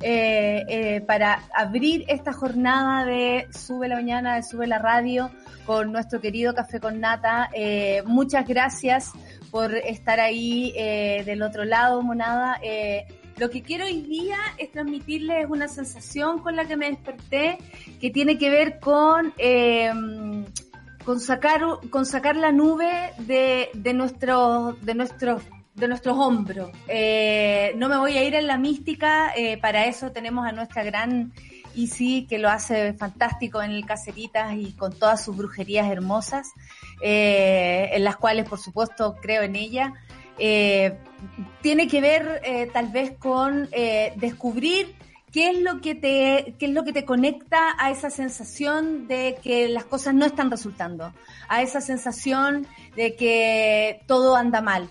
eh, eh, para abrir esta jornada de Sube la Mañana, de Sube la Radio con nuestro querido Café con Nata. Eh, muchas gracias por estar ahí eh, del otro lado, Monada. Eh, lo que quiero hoy día es transmitirles una sensación con la que me desperté que tiene que ver con, eh, con, sacar, con sacar la nube de, de, nuestro, de nuestros de nuestros hombros. Eh, no me voy a ir en la mística, eh, para eso tenemos a nuestra gran Isi que lo hace fantástico en el Caceritas y con todas sus brujerías hermosas, eh, en las cuales por supuesto creo en ella. Eh, tiene que ver eh, tal vez con descubrir qué es lo que te qué es lo que te conecta a esa sensación de que las cosas no están resultando, a esa sensación de que todo anda mal.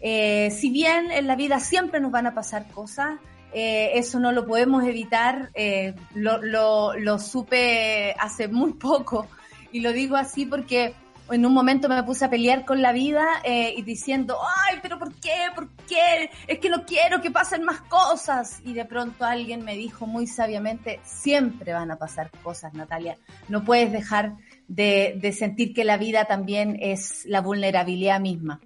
Eh, si bien en la vida siempre nos van a pasar cosas, eh, eso no lo podemos evitar, eh, lo, lo, lo supe hace muy poco y lo digo así porque en un momento me puse a pelear con la vida eh, y diciendo, ay, pero ¿por qué? ¿Por qué? Es que no quiero que pasen más cosas. Y de pronto alguien me dijo muy sabiamente, siempre van a pasar cosas, Natalia. No puedes dejar de, de sentir que la vida también es la vulnerabilidad misma.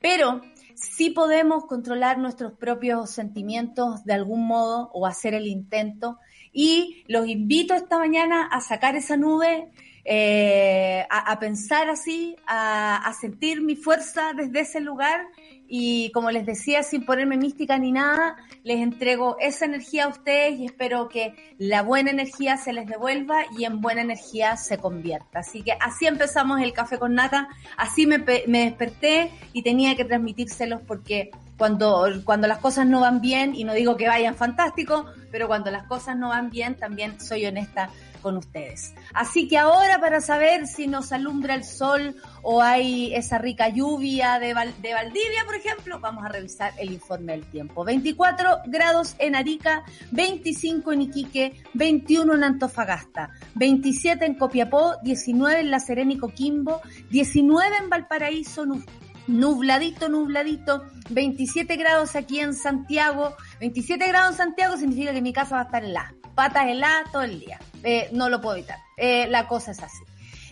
Pero sí podemos controlar nuestros propios sentimientos de algún modo o hacer el intento. Y los invito esta mañana a sacar esa nube, eh, a, pensar así, a, sentir mi fuerza desde ese lugar y como les decía, sin ponerme mística ni nada, les entrego esa energía a ustedes y espero que la buena energía se les devuelva y en buena energía se convierta. Así que así empezamos el café con nata, así me, me desperté y tenía que transmitírselos porque cuando, cuando las cosas no van bien, y no digo que vayan fantástico, pero cuando las cosas no van bien, también soy honesta con ustedes. Así que ahora para saber si nos alumbra el sol o hay esa rica lluvia de, Val de Valdivia, por ejemplo, vamos a revisar el informe del tiempo. 24 grados en Arica, 25 en Iquique, 21 en Antofagasta, 27 en Copiapó, 19 en La Serena y Coquimbo, 19 en Valparaíso, nubladito, nubladito, 27 grados aquí en Santiago, 27 grados en Santiago significa que mi casa va a estar helada, patas heladas todo el día, eh, no lo puedo evitar, eh, la cosa es así.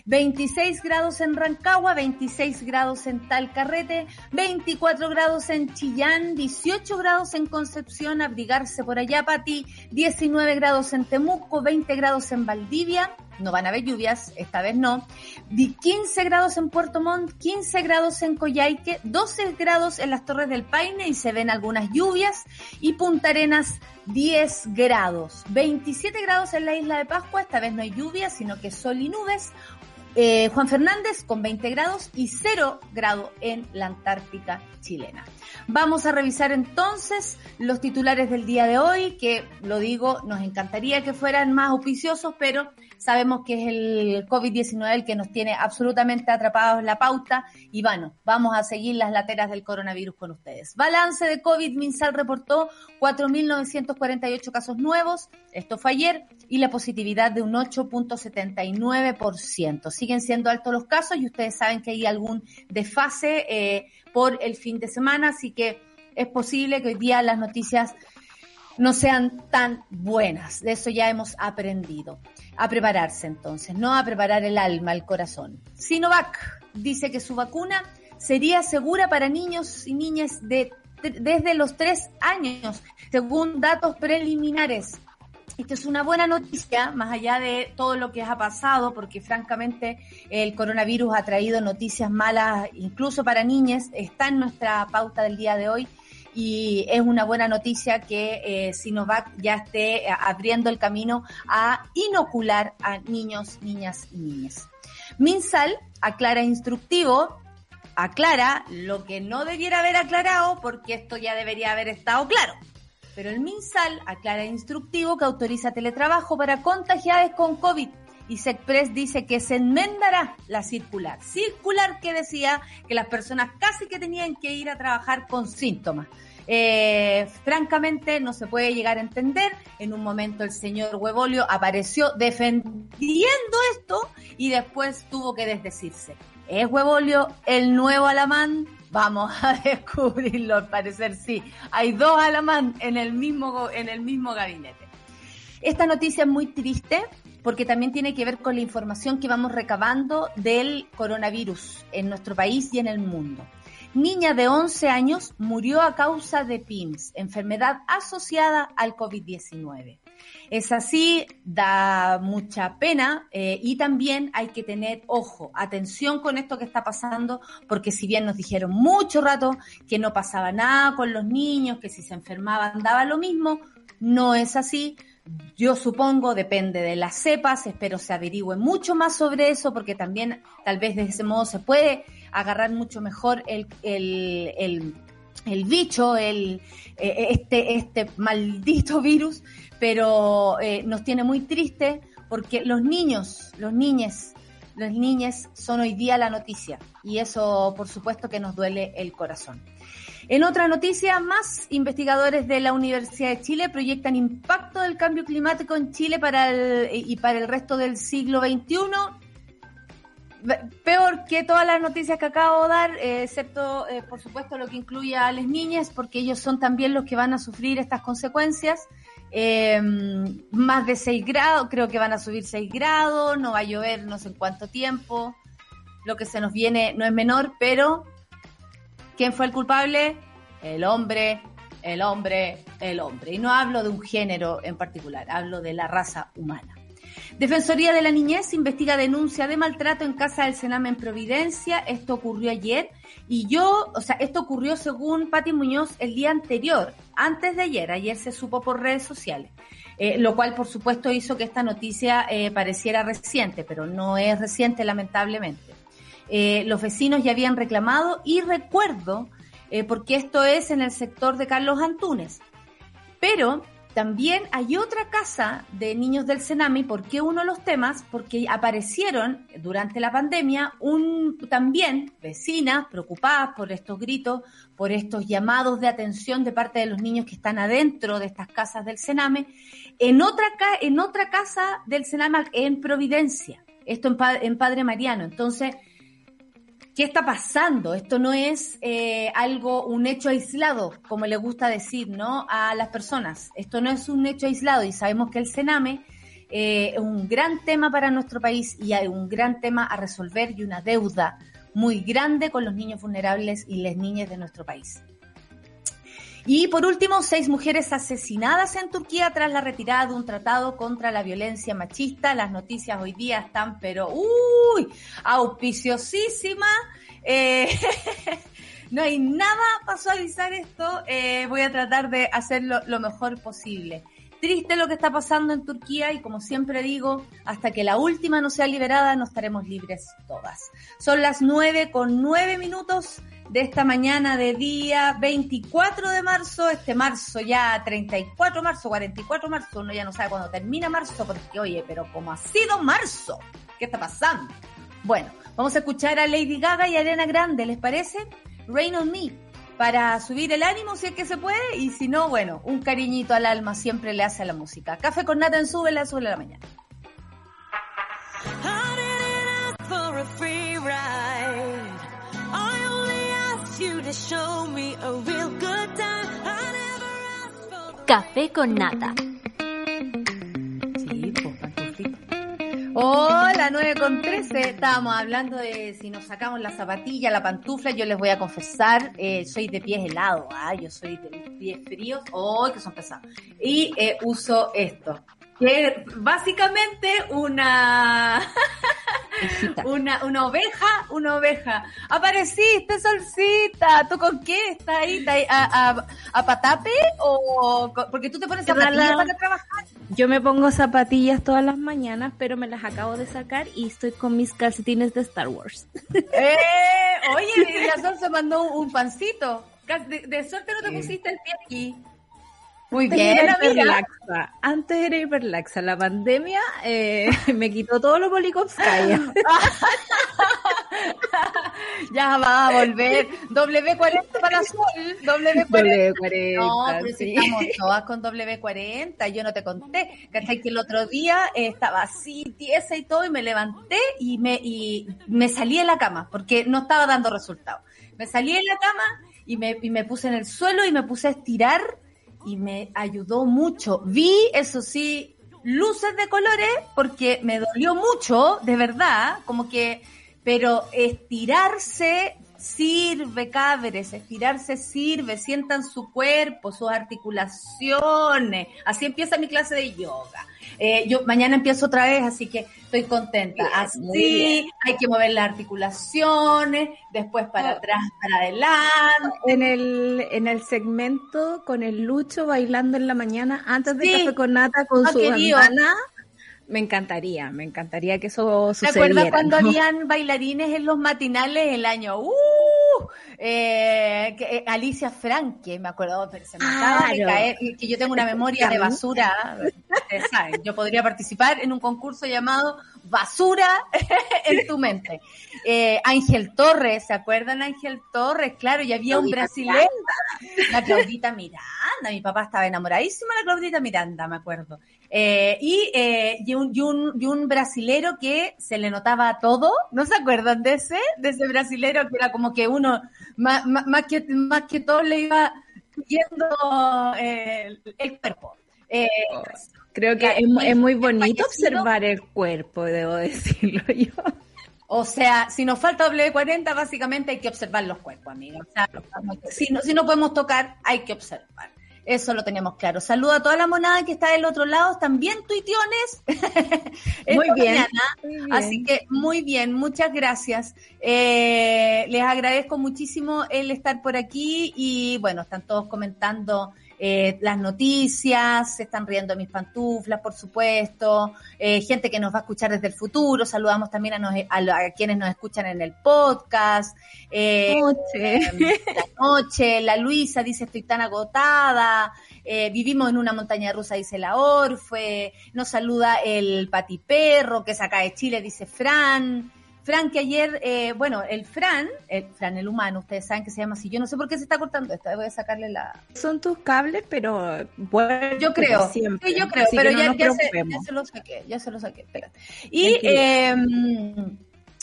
26 grados en Rancagua, 26 grados en Talcarrete, 24 grados en Chillán, 18 grados en Concepción, abrigarse por allá, Pati, 19 grados en Temuco, 20 grados en Valdivia, no van a haber lluvias, esta vez no, 15 grados en Puerto Montt, 15 grados en Coyhaique, 12 grados en las Torres del Paine y se ven algunas lluvias, y Punta Arenas 10 grados, 27 grados en la isla de Pascua, esta vez no hay lluvia, sino que sol y nubes, eh, Juan Fernández con 20 grados y 0 grado en la Antártica chilena. Vamos a revisar entonces los titulares del día de hoy, que lo digo, nos encantaría que fueran más auspiciosos, pero sabemos que es el COVID-19 el que nos tiene absolutamente atrapados en la pauta y bueno, vamos a seguir las lateras del coronavirus con ustedes. Balance de COVID, Minsal reportó 4.948 casos nuevos, esto fue ayer, y la positividad de un 8.79%. Siguen siendo altos los casos y ustedes saben que hay algún desfase eh, por el fin de semana, así que es posible que hoy día las noticias no sean tan buenas. De eso ya hemos aprendido. A prepararse entonces, no a preparar el alma, el corazón. Sinovac dice que su vacuna sería segura para niños y niñas de, desde los tres años, según datos preliminares. Esta es una buena noticia, más allá de todo lo que ha pasado, porque francamente el coronavirus ha traído noticias malas, incluso para niñas, está en nuestra pauta del día de hoy y es una buena noticia que eh, Sinovac ya esté abriendo el camino a inocular a niños, niñas y niñas. Minsal aclara instructivo, aclara lo que no debiera haber aclarado porque esto ya debería haber estado claro. Pero el MinSal aclara instructivo que autoriza teletrabajo para contagiados con COVID y Sexpress dice que se enmendará la circular. Circular que decía que las personas casi que tenían que ir a trabajar con síntomas. Eh, francamente no se puede llegar a entender. En un momento el señor Huevolio apareció defendiendo esto y después tuvo que desdecirse. ¿Es Huevolio el nuevo Alamán? Vamos a descubrirlo, al parecer sí. Hay dos Alamán en el mismo, en el mismo gabinete. Esta noticia es muy triste porque también tiene que ver con la información que vamos recabando del coronavirus en nuestro país y en el mundo niña de 11 años murió a causa de PIMS, enfermedad asociada al COVID-19. Es así, da mucha pena eh, y también hay que tener ojo, atención con esto que está pasando, porque si bien nos dijeron mucho rato que no pasaba nada con los niños, que si se enfermaban daba lo mismo, no es así. Yo supongo, depende de las cepas, espero se averigüe mucho más sobre eso, porque también tal vez de ese modo se puede agarrar mucho mejor el, el, el, bicho, el, eh, este, este maldito virus, pero eh, nos tiene muy triste porque los niños, los niñes, los niñes son hoy día la noticia y eso por supuesto que nos duele el corazón. En otra noticia, más investigadores de la Universidad de Chile proyectan impacto del cambio climático en Chile para el, y para el resto del siglo XXI peor que todas las noticias que acabo de dar, eh, excepto, eh, por supuesto, lo que incluye a las niñas, porque ellos son también los que van a sufrir estas consecuencias. Em, más de 6 grados, creo que van a subir 6 grados, no va a llover no sé en cuánto tiempo. Lo que se nos viene no es menor, pero ¿quién fue el culpable? El hombre, el hombre, el hombre. Y no hablo de un género en particular, hablo de la raza humana. Defensoría de la Niñez investiga denuncia de maltrato en casa del Sename en Providencia. Esto ocurrió ayer y yo, o sea, esto ocurrió según Pati Muñoz el día anterior, antes de ayer. Ayer se supo por redes sociales. Eh, lo cual, por supuesto, hizo que esta noticia eh, pareciera reciente, pero no es reciente, lamentablemente. Eh, los vecinos ya habían reclamado y recuerdo, porque esto es en el sector de Carlos Antunes. Pero también hay otra casa de niños del Senami. ¿Por qué uno de los temas? Porque aparecieron durante la pandemia un, también vecinas preocupadas por estos gritos, por estos llamados de atención de parte de los niños que están adentro de estas casas del Sename, en otra, en otra casa del Sename en Providencia, esto en Padre Mariano. Entonces, ¿Qué está pasando? Esto no es eh, algo, un hecho aislado, como le gusta decir, ¿no? A las personas. Esto no es un hecho aislado y sabemos que el Sename eh, es un gran tema para nuestro país y hay un gran tema a resolver y una deuda muy grande con los niños vulnerables y las niñas de nuestro país. Y por último, seis mujeres asesinadas en Turquía tras la retirada de un tratado contra la violencia machista. Las noticias hoy día están, pero, uy, auspiciosísima. Eh, no hay nada para suavizar esto. Eh, voy a tratar de hacerlo lo mejor posible. Triste lo que está pasando en Turquía y como siempre digo, hasta que la última no sea liberada no estaremos libres todas. Son las nueve con nueve minutos de esta mañana de día 24 de marzo, este marzo ya 34 de marzo, 44 de marzo, uno ya no sabe cuándo termina marzo, porque oye, pero como ha sido marzo, ¿qué está pasando? Bueno, vamos a escuchar a Lady Gaga y Arena Grande, ¿les parece? Rain on Me, para subir el ánimo si es que se puede, y si no, bueno, un cariñito al alma siempre le hace a la música. Café con nata en Sube, la Sube la mañana. Café con nata. Sí, pues, Hola, 9 con 13. Estábamos hablando de si nos sacamos la zapatilla, la pantufla. Yo les voy a confesar, eh, soy de pies helados. ¿ah? Yo soy de pies fríos. ¡Oh, que son pesados! Y eh, uso esto que básicamente una, una, una oveja, una oveja. Apareciste, Solcita, ¿tú con qué? ¿Estás ahí? a, a, patape o porque tú te pones zapatillas para trabajar? Yo me pongo zapatillas todas las mañanas, pero me las acabo de sacar y estoy con mis calcetines de Star Wars. Eh, oye, la Sol se mandó un pancito. De, de suerte no te pusiste el pie aquí. Muy Antes bien, era hiperlaxa. Antes era hiperlaxa. La pandemia eh, me quitó todo lo polikovskaya. ya va a volver. W40 para Sol. W40. W40, No, pero si sí. estamos todas con W40, yo no te conté. ¿Cachai? Que el otro día eh, estaba así, tiesa y todo, y me levanté y me, y me salí de la cama, porque no estaba dando resultado. Me salí de la cama y me, y me puse en el suelo y me puse a estirar y me ayudó mucho. Vi, eso sí, luces de colores porque me dolió mucho, de verdad, como que, pero estirarse sirve, cabres, estirarse sirve, sientan su cuerpo, sus articulaciones. Así empieza mi clase de yoga. Eh, yo mañana empiezo otra vez, así que estoy contenta. Así, hay que mover las articulaciones, después para Oh. atrás, para adelante. En el, en el segmento con el Lucho bailando en la mañana antes de Sí. Café con Nata con Ah, su querido. bandana. Me encantaría, me encantaría que eso ¿Te sucediera. acuerdas cuando ¿no? habían bailarines en los matinales el año? ¡Uh! Eh, que, eh, Alicia Franque, me acuerdo, pero se me acaba de caer, que yo tengo una memoria de basura, ustedes saben, yo podría participar en un concurso llamado Basura en tu mente. Eh, Ángel Torres, ¿se acuerdan Ángel Torres? Claro, y había un brasileño, la Claudita Miranda, mi papá estaba enamoradísima de la Claudita Miranda, me acuerdo. Eh, y, eh, y, un, y, un, y un brasilero que se le notaba todo, ¿no se acuerdan de ese? De ese brasilero que era como que uno, más, más, más que, más que todo le iba viendo eh, el cuerpo. Eh, Creo que es, mu- es muy bonito observar el cuerpo, debo decirlo yo. o sea, si nos falta W40, básicamente hay que observar los cuerpos. O sea, si, no, si no podemos tocar, hay que observar. Eso lo teníamos claro. Saludo a toda la monada que está del otro lado, también tuitiones. Muy bien. Muy bien. Así que muy bien, muchas gracias. Eh, les agradezco muchísimo el estar por aquí y bueno, están todos comentando eh, las noticias, se están riendo mis pantuflas, por supuesto, eh, gente que nos va a escuchar desde el futuro, saludamos también a, nos- a a quienes nos escuchan en el podcast. Eh, Noche. la noche, la Luisa dice estoy tan agotada, eh, vivimos en una montaña rusa, dice la Orfe, nos saluda el Patiperro, que es acá de Chile, dice Fran. Fran, que ayer, eh, bueno, el Fran, el Fran, el humano, ustedes saben que se llama así. Yo no sé por qué se está cortando esto, voy a sacarle la. Son tus cables, pero bueno, Yo creo, siempre. sí, yo creo, Así pero no ya, ya se, preocupemos. ya se lo saqué, ya se lo saqué, espérate. Y eh,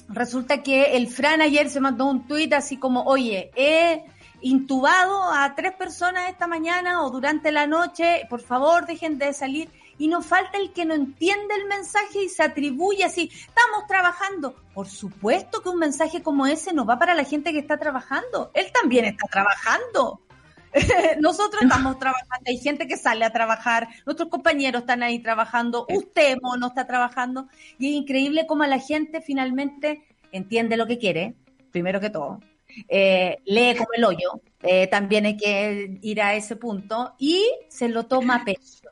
resulta que el Fran ayer se mandó un tuit así como, oye, he intubado a tres personas esta mañana o durante la noche, por favor dejen de salir. Y nos falta el que no entiende el mensaje y se atribuye así, estamos trabajando. Por supuesto que un mensaje como ese no va para la gente que está trabajando. Él también está trabajando. Nosotros estamos trabajando, hay gente que sale a trabajar, nuestros compañeros están ahí trabajando, usted no está trabajando, y es increíble cómo la gente finalmente entiende lo que quiere, primero que todo, eh, lee como el hoyo, eh, también hay que ir a ese punto, y se lo toma a pecho.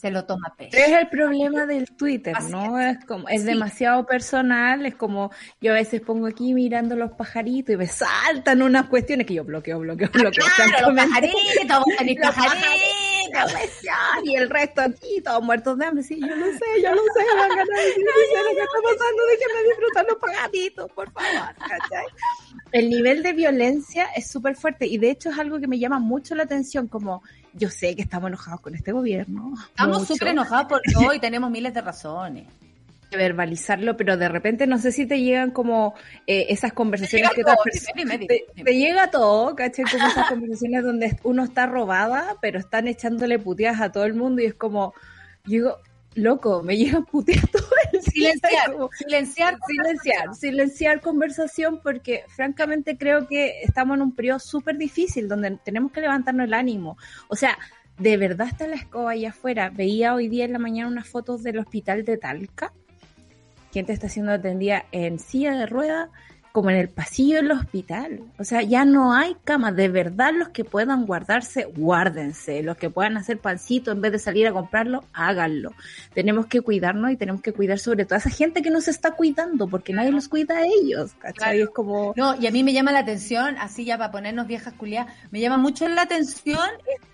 Se lo toma pecho. Es el problema del Twitter, ¿no? Es como, es Sí. demasiado personal, es como yo a veces pongo aquí mirando los pajaritos y me saltan unas cuestiones que yo bloqueo, bloqueo, bloqueo. Ah, Claro, los pajaritos, vos tenés Pajaritos. Y el resto aquí, todos muertos de hambre. Sí, yo lo sé, yo lo sé, me dan ganas de decir, "Sí sé lo que está pasando, déjenme disfrutar los pajaritos, por favor. ¿cachai? El nivel de violencia es súper fuerte y de hecho es algo que me llama mucho la atención, como yo sé que estamos enojados con este gobierno. Estamos súper enojados por todo y tenemos miles de razones. Que verbalizarlo, pero de repente no sé si te llegan como eh, esas conversaciones que todo, dime, dime, te, llega todo, ¿cachai? Como esas conversaciones donde uno está robada, pero están echándole puteadas a todo el mundo y es como, yo digo, loco, me llegan puteadas todo el Silenciar, como- silenciar, silenciar, silenciar conversación porque francamente creo que estamos en un periodo súper difícil donde tenemos que levantarnos el ánimo. O sea, de verdad está la escoba allá afuera. Veía hoy día en la mañana unas fotos del hospital de Talca. Gente está siendo atendida en silla de rueda como en el pasillo del hospital. O sea, ya no hay camas. De verdad, los que puedan guardarse, guárdense. Los que puedan hacer pancito en vez de salir a comprarlo, háganlo. Tenemos que cuidarnos y tenemos que cuidar sobre todo a esa gente que nos está cuidando, porque nadie los cuida a ellos. ¿Cachai? Es como. No, y a mí me llama la atención, así ya para ponernos viejas culiadas, me llama mucho la atención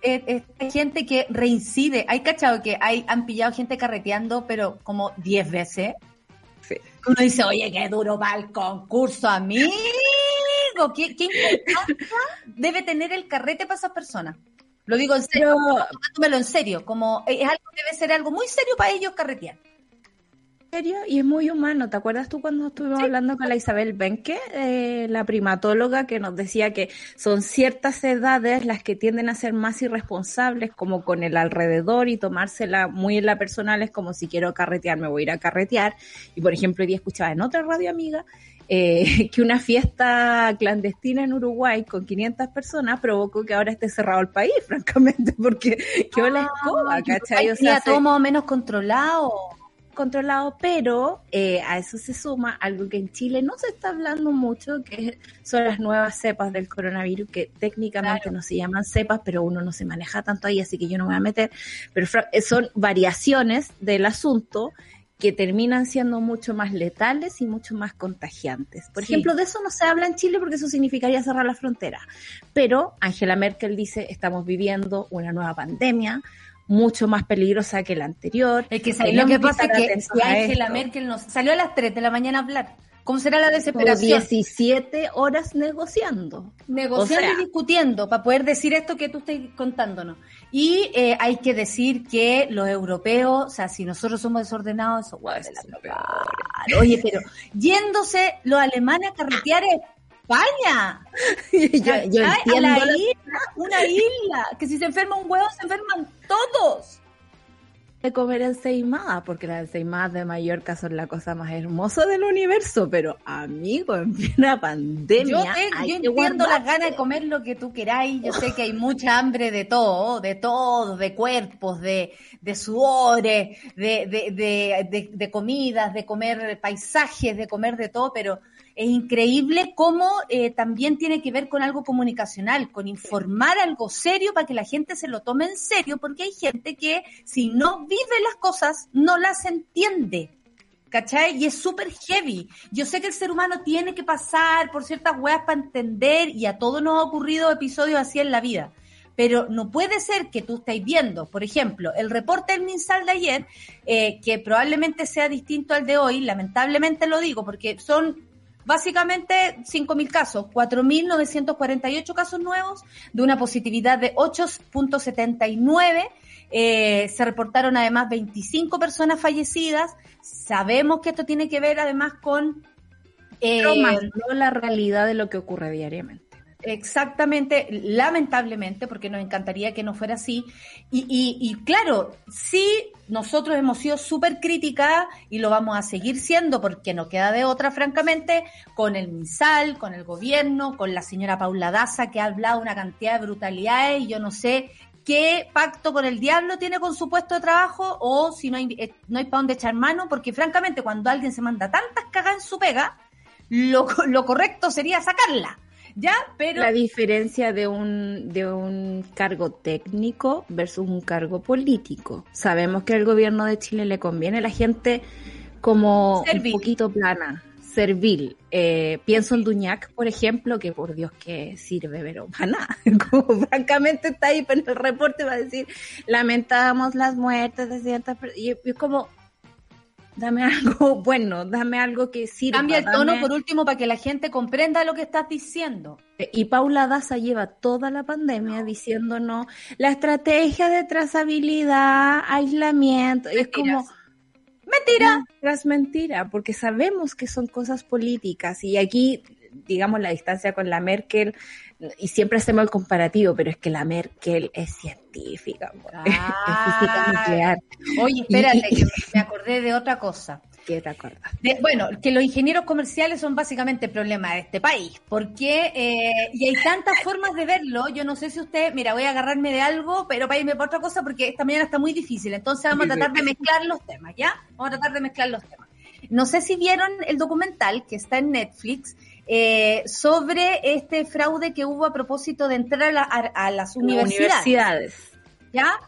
esta gente que reincide. Hay cachado que hay, han pillado gente carreteando, pero como 10 veces uno dice, oye, qué duro va el concurso, amigo. ¿Qué, qué importancia debe tener el carrete para esas personas? Lo digo en serio, tomándomelo en serio, como es algo, debe ser algo muy serio para ellos carretear y es muy humano. ¿Te acuerdas tú cuando estuvimos hablando con la Isabel Benke, eh, la primatóloga, que nos decía que son ciertas edades las que tienden a ser más irresponsables, como con el alrededor y tomársela muy en la personal, es como si quiero carretear, me voy a ir a carretear. Y por ejemplo, hoy día escuchaba en otra radio amiga eh, que una fiesta clandestina en Uruguay con 500 personas provocó que ahora esté cerrado el país, francamente, porque qué hola ah, escoba, ¿cachai? O sea, todo más o menos controlado controlado, pero eh, a eso se suma algo que en Chile no se está hablando mucho, que son las nuevas cepas del coronavirus, que técnicamente no se llaman cepas, pero uno no se maneja tanto ahí, así que yo no me voy a meter, pero eh, son variaciones del asunto que terminan siendo mucho más letales y mucho más contagiantes. Por ejemplo, de eso no se habla en Chile porque eso significaría cerrar la frontera. Pero Angela Merkel dice, estamos viviendo una nueva pandemia, mucho más peligrosa que la anterior. Es que lo que pasa es que Angela Merkel nos salió a las 3 de la mañana a hablar. ¿Cómo será la desesperación? 17 horas negociando. Negociando y discutiendo para poder decir esto que tú estás contándonos. Y eh, hay que decir que los europeos, o sea, si nosotros somos desordenados, eso la Oye, pero yéndose los alemanes a carretear España. yo, a la isla, una isla, que si se enferma un huevo, se enferman todos. De comer enseimadas, porque las enseimadas de Mallorca son la cosa más hermosa del universo, pero amigo, en plena pandemia. Yo, entiendo las ganas de comer lo que tú queráis, yo sé que hay mucha hambre de todo, de todo, de cuerpos, de, de sudores, de, de, de, de comidas, de comer paisajes, de comer de todo, pero es increíble cómo eh, también tiene que ver con algo comunicacional, con informar algo serio para que la gente se lo tome en serio, porque hay gente que si no vive las cosas, no las entiende. ¿Cachai? Y es súper heavy. Yo sé que el ser humano tiene que pasar por ciertas weas para entender y a todos nos ha ocurrido episodios así en la vida. Pero no puede ser que tú estés viendo, por ejemplo, el reporte del MinSal de ayer, eh, que probablemente sea distinto al de hoy, lamentablemente lo digo, porque son Básicamente 5.000 casos, 4.948 casos nuevos, de una positividad de 8.79. Eh, se reportaron además 25 personas fallecidas. Sabemos que esto tiene que ver además con... Eh, no la realidad de lo que ocurre diariamente. Exactamente, lamentablemente, porque nos encantaría que no fuera así. Y, y, claro, sí, nosotros hemos sido súper críticas y lo vamos a seguir siendo porque no queda de otra, francamente, con el MISAL, con el gobierno, con la señora Paula Daza, que ha hablado una cantidad de brutalidades y yo no sé qué pacto con el diablo tiene con su puesto de trabajo o si no hay, eh, no hay para dónde echar mano, porque francamente cuando alguien se manda tantas cagas en su pega, lo, lo correcto sería sacarla ¿ya? Pero... La diferencia de un, de un cargo técnico versus un cargo político. Sabemos que al gobierno de Chile le conviene a la gente como un poquito plana, servil. Eh, pienso en Duñac, por ejemplo, que por Dios que sirve, pero para nada. Como francamente está ahí en el reporte va a decir, lamentamos las muertes de ciertas personas. Y es como, dame algo bueno, dame algo que sirva. Cambia el tono por último para que la gente comprenda lo que estás diciendo. Y Paula Daza lleva toda la pandemia diciéndonos la estrategia de trazabilidad, aislamiento, y es como mentira, tras mentira, porque sabemos que son cosas políticas y aquí digamos la distancia con la Merkel y siempre hacemos el comparativo, pero es que la Merkel es científica, es física nuclear. Oye, espérate, que me acordé de otra cosa. ¿Qué te acuerdas? bueno, que los ingenieros comerciales son básicamente el problema de este país, porque, eh, y hay tantas formas de verlo, yo no sé si usted, mira, voy a agarrarme de algo, pero para irme para otra cosa, porque esta mañana está muy difícil, entonces vamos a tratar de mezclar los temas, ¿ya? Vamos a tratar de mezclar los temas. No sé si vieron el documental que está en Netflix, eh, sobre este fraude que hubo a propósito de entrar a, a las universidades. Universidades. ¿Ya?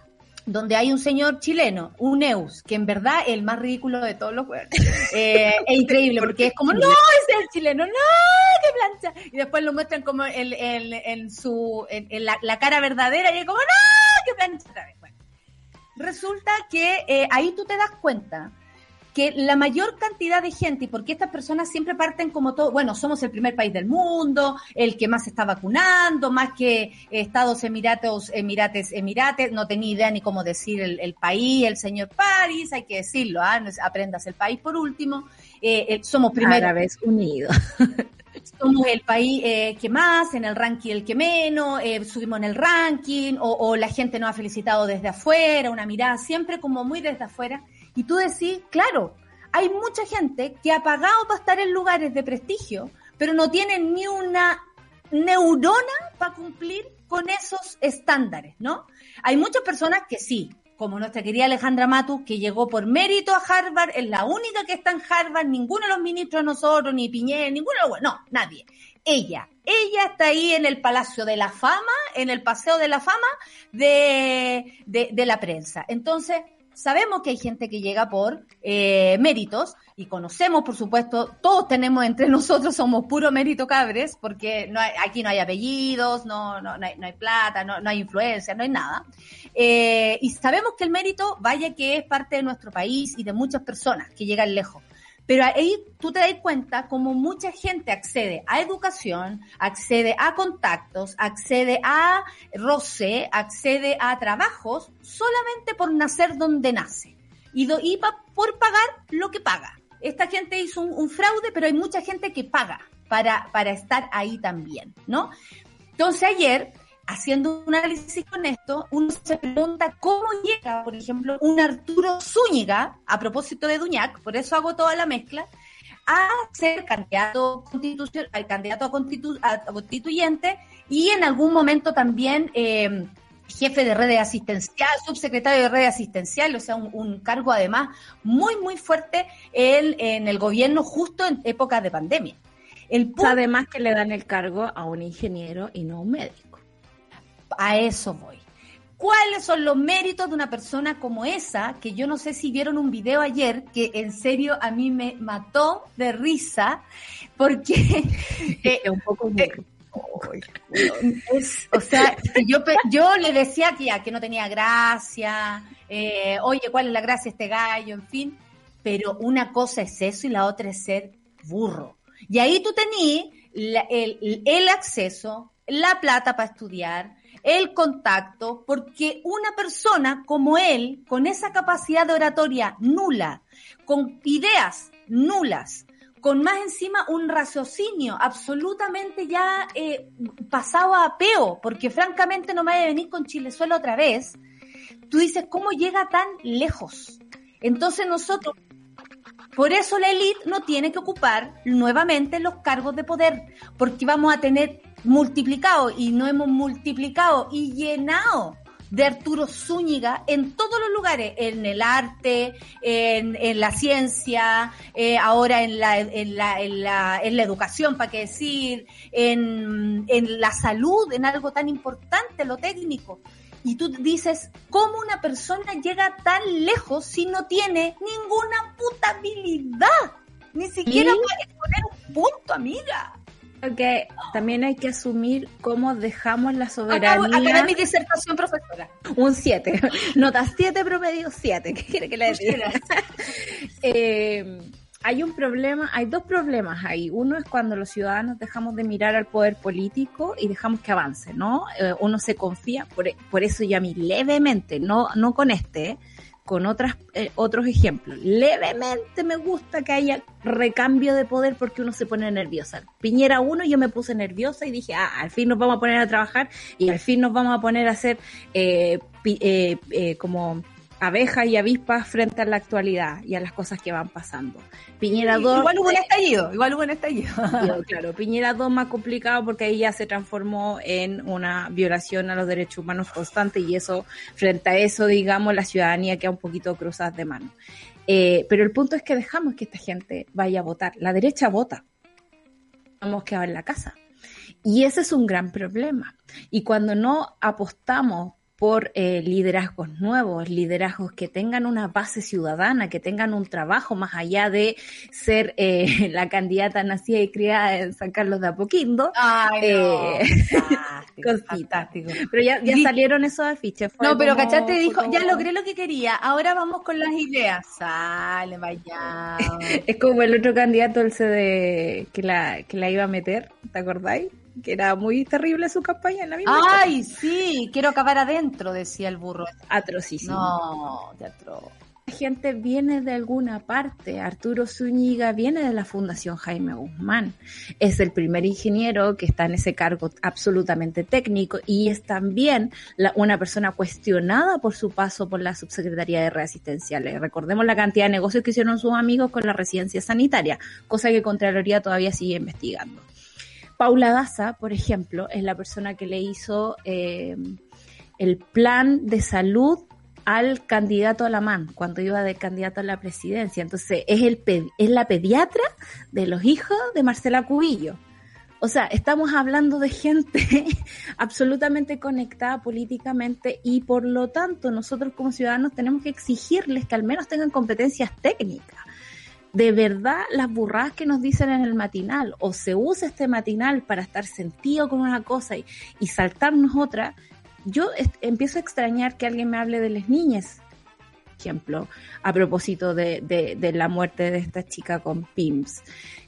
donde hay un señor chileno, un Eus, que en verdad es el más ridículo de todos los juegos. Eh, es increíble, porque es como, no, es el chileno, no, qué plancha. Y después lo muestran como en, en, en su, en, la, la, cara verdadera, y es como, no, qué plancha. Bueno, resulta que eh, ahí tú te das cuenta que la mayor cantidad de gente, y porque estas personas siempre parten como todo, bueno, somos el primer país del mundo, el que más se está vacunando, más que Estados Emiratos, Emirates, Emirates, no tenía idea ni cómo decir el, el país, el señor París, hay que decirlo, ¿ah? aprendas el país por último, eh, eh, somos primero. vez unido. somos el país eh, que más, en el ranking el que menos, eh, subimos en el ranking, o, o, la gente nos ha felicitado desde afuera, una mirada siempre como muy desde afuera. Y tú decís, claro, hay mucha gente que ha pagado para estar en lugares de prestigio, pero no tienen ni una neurona para cumplir con esos estándares, ¿no? Hay muchas personas que sí, como nuestra querida Alejandra Matus, que llegó por mérito a Harvard, es la única que está en Harvard, ninguno de los ministros de nosotros, ni Piñera, ninguno de no, nadie. Ella, ella está ahí en el Palacio de la Fama, en el Paseo de la Fama de, de la prensa. Entonces, sabemos que hay gente que llega por eh, méritos y conocemos, por supuesto, todos tenemos entre nosotros, somos puro mérito cabres, porque no hay, aquí no hay apellidos, no, no, no, hay, plata, no, no, hay influencia, no hay nada. Eh, y sabemos que el mérito, vaya que es parte de nuestro país y de muchas personas que llegan lejos. Pero ahí tú te das cuenta como mucha gente accede a educación, accede a contactos, accede a roce, accede a trabajos solamente por nacer donde nace y, pa, por pagar lo que paga. Esta gente hizo un, un, fraude, pero hay mucha gente que paga para, para estar ahí también, ¿no? Entonces ayer haciendo un análisis con esto, uno se pregunta cómo llega, por ejemplo, un Arturo Zúñiga, a propósito de Duñac, por eso hago toda la mezcla, a ser candidato, constitución, candidato a, constitu, a constituyente y en algún momento también eh, jefe de redes asistencial, subsecretario de redes asistencial, o sea, un, un cargo además muy, muy fuerte en, en, el gobierno justo en épocas de pandemia. El punto, Además que le dan el cargo a un ingeniero y no a un médico. A eso voy. ¿Cuáles son los méritos de una persona como esa? Que yo no sé si vieron un video ayer que en serio a mí me mató de risa porque eh, un poco eh, es, o sea, yo, yo le decía que ya, que no tenía gracia, eh, oye, ¿cuál es la gracia de este gallo? En fin, pero una cosa es eso y la otra es ser burro. Y ahí tú tenías el, el acceso, la plata para estudiar, el contacto, porque una persona como él, con esa capacidad de oratoria nula, con ideas nulas, con más encima un raciocinio absolutamente ya eh, pasado a peo, porque francamente no me vaya a venir con Chilezuelo otra vez, tú dices, ¿cómo llega tan lejos? Entonces nosotros, por eso la élite no tiene que ocupar nuevamente los cargos de poder, porque vamos a tener multiplicado y no hemos multiplicado y llenado de Arturo Zúñiga en todos los lugares, en el arte, en, en la ciencia, eh, ahora en la, en, la, en, la, en la educación, para qué decir, en, en la salud, en algo tan importante, lo técnico. Y tú dices, ¿cómo una persona llega tan lejos si no tiene ninguna puta habilidad? Ni siquiera puede poner un punto, amiga. Porque también hay que asumir cómo dejamos la soberanía. Acabo, acabo mi disertación, profesora. Un 7. Nota 7, promedio 7. ¿Qué quiere que le diga? eh, hay un problema, hay dos problemas ahí. Uno es cuando los ciudadanos dejamos de mirar al poder político y dejamos que avance, ¿no? Eh, uno se confía, por, por eso ya a mí levemente, no, no con este, ¿eh? Con otras, eh, otros ejemplos. Levemente me gusta que haya recambio de poder porque uno se pone nerviosa. Piñera uno, yo me puse nerviosa y dije, ah, al fin nos vamos a poner a trabajar y al fin nos vamos a poner a hacer eh, eh, eh, como abejas y avispas frente a la actualidad y a las cosas que van pasando. Piñera 2... Igual hubo un estallido, igual hubo un estallido. claro, Piñera 2 más complicado porque ahí ya se transformó en una violación a los derechos humanos constante y eso, frente a eso, digamos, la ciudadanía queda un poquito cruzada de mano. Eh, pero el punto es que dejamos que esta gente vaya a votar. La derecha vota. hemos quedado en la casa. Y ese es un gran problema. Y cuando no apostamos por eh, liderazgos nuevos, liderazgos que tengan una base ciudadana, que tengan un trabajo más allá de ser eh, la candidata nacida y criada en San Carlos de Apoquindo. Ay, Eh, fantástico, fantástico. Pero ya, ya salieron esos afiches. fue No, pero como- Cachate dijo, como- ya logré lo que quería, ahora vamos con las ideas. Sale, vaya. Es como el otro candidato, el CD, que la, que la iba a meter, ¿te acordáis? Que era muy terrible su campaña en la misma. Ay, sí, quiero acabar adentro, decía el burro. atrocísimo. No, teatro. La gente viene de alguna parte. Arturo Zúñiga viene de la Fundación Jaime Guzmán. Es el primer ingeniero que está en ese cargo absolutamente técnico y es también la- una persona cuestionada por su paso por la Subsecretaría de Redes Asistenciales. Recordemos la cantidad de negocios que hicieron sus amigos con la residencia sanitaria, cosa que Contraloría todavía sigue investigando. Paula Daza, por ejemplo, es la persona que le hizo eh, el plan de salud al candidato a la MAN cuando iba de candidato a la presidencia. Entonces, es, el es la pediatra de los hijos de Marcela Cubillo. O sea, estamos hablando de gente absolutamente conectada políticamente y por lo tanto nosotros como ciudadanos tenemos que exigirles que al menos tengan competencias técnicas. De verdad, las burradas que nos dicen en el matinal o se usa este matinal para estar sentido con una cosa y, saltarnos otra, yo empiezo a extrañar que alguien me hable de las niñas, ejemplo, a propósito de, de- de la muerte de esta chica con PIMS,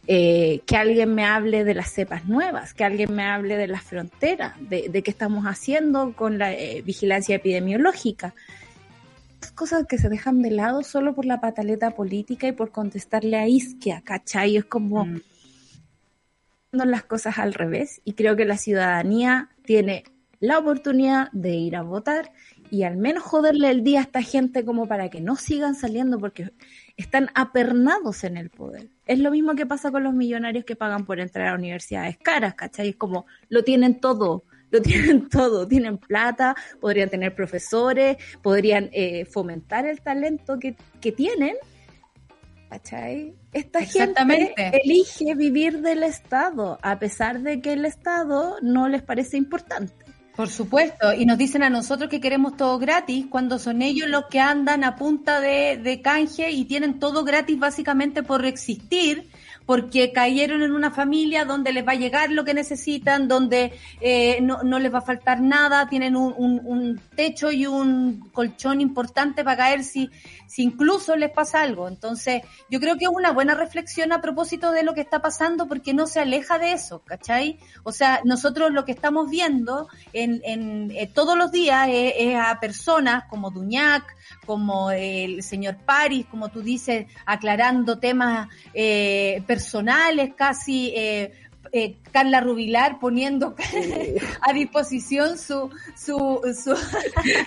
eh, que alguien me hable de las cepas nuevas, que alguien me hable de las fronteras, de, de qué estamos haciendo con la eh, vigilancia epidemiológica. Cosas que se dejan de lado solo por la pataleta política y por contestarle a Isquia, ¿cachai? Es como Mm. las cosas al revés y creo que la ciudadanía tiene la oportunidad de ir a votar y al menos joderle el día a esta gente como para que no sigan saliendo porque están apernados en el poder. Es lo mismo que pasa con los millonarios que pagan por entrar a universidades caras, ¿cachai? Es como lo tienen todo, lo tienen todo, tienen plata, podrían tener profesores, podrían eh, fomentar el talento que, que tienen. ¿Cachai? Esta gente elige vivir del Estado, a pesar de que el Estado no les parece importante. Por supuesto, y nos dicen a nosotros que queremos todo gratis cuando son ellos los que andan a punta de, de canje y tienen todo gratis básicamente por existir, porque cayeron en una familia donde les va a llegar lo que necesitan, donde eh, no, no les va a faltar nada, tienen un, un- techo y un colchón importante para caer si, si incluso les pasa algo. Entonces, yo creo que es una buena reflexión a propósito de lo que está pasando porque no se aleja de eso, ¿cachai? O sea, nosotros lo que estamos viendo en, en eh, todos los días es, a personas como Duñac, como el señor Paris, como tú dices, aclarando temas eh, personales, casi eh, eh, Carla Rubilar poniendo a disposición su su su,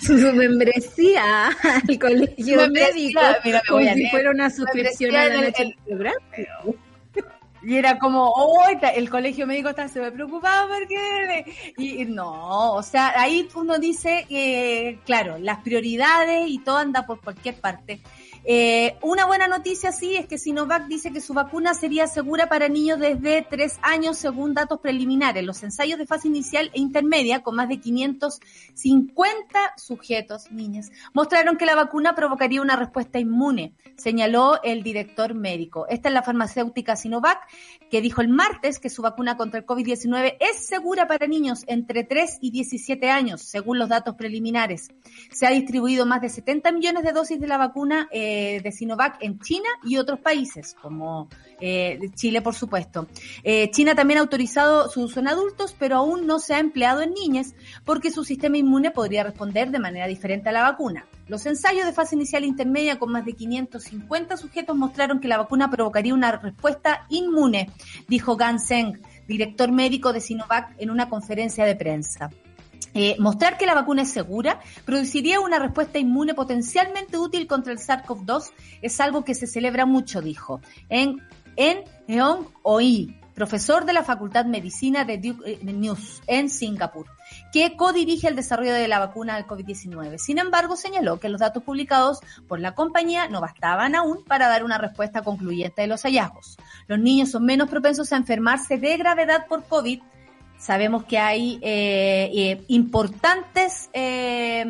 Su, su membresía al colegio médico, mira, como si leer. fuera una suscripción membresía a la en el- noche el- del programa. y era como, oh, el colegio médico está se me preocupaba porque y, y no, o sea, ahí uno dice que, claro, las prioridades y todo anda por cualquier parte. Eh, una buena noticia sí es que Sinovac dice que su vacuna sería segura para niños desde tres años según datos preliminares. Los ensayos de fase inicial e intermedia con más de 550 sujetos, niñas, mostraron que la vacuna provocaría una respuesta inmune, señaló el director médico. Esta es la farmacéutica Sinovac que dijo el martes que su vacuna contra el COVID-19 es segura para niños entre 3 y 17 años, según los datos preliminares. Se ha distribuido más de 70 millones de dosis de la vacuna eh, de Sinovac en China y otros países, como eh, Chile, por supuesto. Eh, China también ha autorizado su uso en adultos, pero aún no se ha empleado en niñas porque su sistema inmune podría responder de manera diferente a la vacuna. Los ensayos de fase inicial intermedia con más de 550 sujetos mostraron que la vacuna provocaría una respuesta inmune, dijo Gan Zheng, director médico de Sinovac, en una conferencia de prensa. Eh, mostrar que la vacuna es segura produciría una respuesta inmune potencialmente útil contra el SARS-CoV-2 es algo que se celebra mucho, dijo, en, en Eon Oi, profesor de la Facultad de Medicina de Duke eh, News en Singapur, que codirige el desarrollo de la vacuna del COVID-19. Sin embargo, señaló que los datos publicados por la compañía no bastaban aún para dar una respuesta concluyente de los hallazgos. Los niños son menos propensos a enfermarse de gravedad por COVID. Sabemos que hay eh, eh, importantes eh,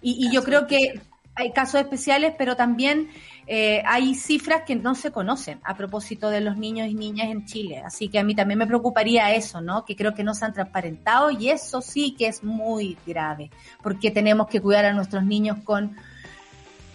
y, y yo creo que hay casos especiales, pero también eh, hay cifras que no se conocen a propósito de los niños y niñas en Chile. Así que a mí también me preocuparía eso, ¿no? Que creo que no se han transparentado y eso sí que es muy grave, porque tenemos que cuidar a nuestros niños con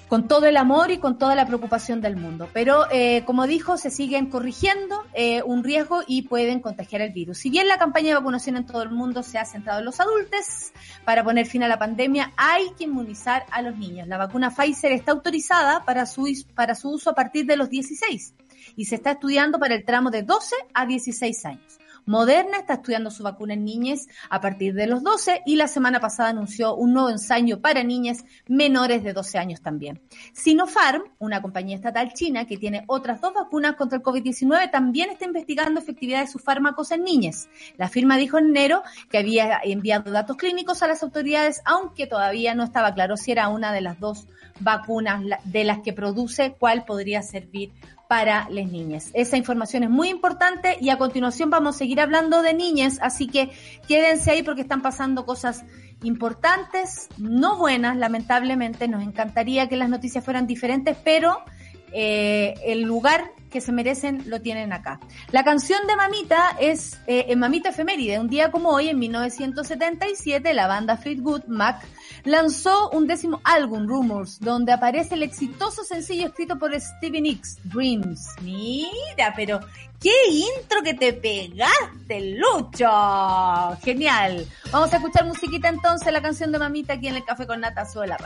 con todo el amor y con toda la preocupación del mundo. Pero, eh, como dijo, se siguen corrigiendo eh, un riesgo y pueden contagiar el virus. Si bien la campaña de vacunación en todo el mundo se ha centrado en los adultos, para poner fin a la pandemia hay que inmunizar a los niños. La vacuna Pfizer está autorizada para su, para su uso a partir de los 16 y se está estudiando para el tramo de 12 a 16 años. Moderna está estudiando su vacuna en niñas a partir de los 12 y la semana pasada anunció un nuevo ensayo para niñas menores de 12 años también. Sinopharm, una compañía estatal china que tiene otras dos vacunas contra el COVID-19, también está investigando efectividad de sus fármacos en niñas. La firma dijo en enero que había enviado datos clínicos a las autoridades, aunque todavía no estaba claro si era una de las dos vacunas de las que produce cuál podría servir para las niñas. Esa información es muy importante y a continuación vamos a seguir hablando de niñas, así que quédense ahí porque están pasando cosas importantes, no buenas, lamentablemente. Nos encantaría que las noticias fueran diferentes, pero eh, el lugar que se merecen lo tienen acá. La canción de Mamita es eh, en Mamita Efeméride. Un día como hoy, en 1977, la banda Fleetwood Mac lanzó un décimo álbum, Rumors, donde aparece el exitoso sencillo escrito por Stevie Nicks, Dreams. Mira, pero qué intro que te pegaste, Lucho. Genial. Vamos a escuchar musiquita entonces, la canción de Mamita aquí en el Café con Nata, de la.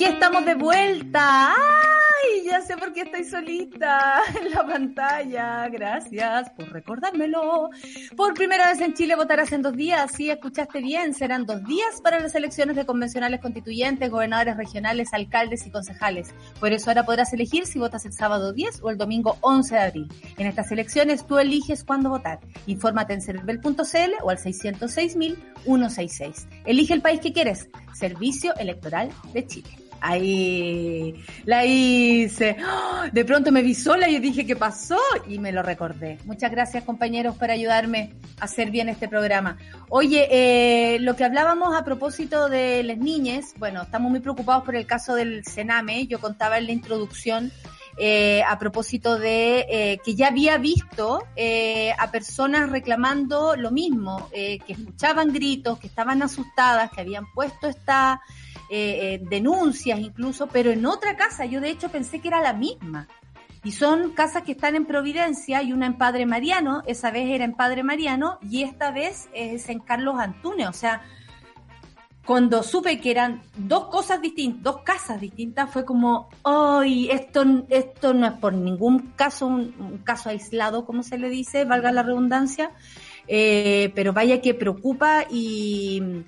Aquí estamos de vuelta. ¡Ay! Ya sé por qué estoy solita en la pantalla. Gracias por recordármelo. Por primera vez en Chile votarás en dos días. Sí, escuchaste bien. Serán dos días para las elecciones de convencionales constituyentes, gobernadores regionales, alcaldes y concejales. Por eso ahora podrás elegir si votas el sábado 10 o el domingo 11 de abril. En estas elecciones tú eliges cuándo votar. Infórmate en cervel.cl o al 606.166. Elige el país que quieres. Servicio Electoral de Chile. Ahí la hice. De pronto me vi sola y dije, ¿qué pasó? Y me lo recordé. Muchas gracias, compañeros, por ayudarme a hacer bien este programa. Oye, eh, lo que hablábamos a propósito de las niñas, bueno, estamos muy preocupados por el caso del Sename. Yo contaba en la introducción eh, a propósito de eh, que ya había visto eh, a personas reclamando lo mismo, eh, que escuchaban gritos, que estaban asustadas, que habían puesto esta eh, eh, denuncias incluso, pero en otra casa. Yo de hecho pensé que era la misma. Y son casas que están en Providencia y una en Padre Mariano, esa vez era en Padre Mariano y esta vez es en Carlos Antunes. O sea, cuando supe que eran dos cosas distintas, dos casas distintas, fue como, ¡ay! esto, esto no es por ningún caso un, caso aislado, como se le dice, valga la redundancia, eh, pero vaya que preocupa y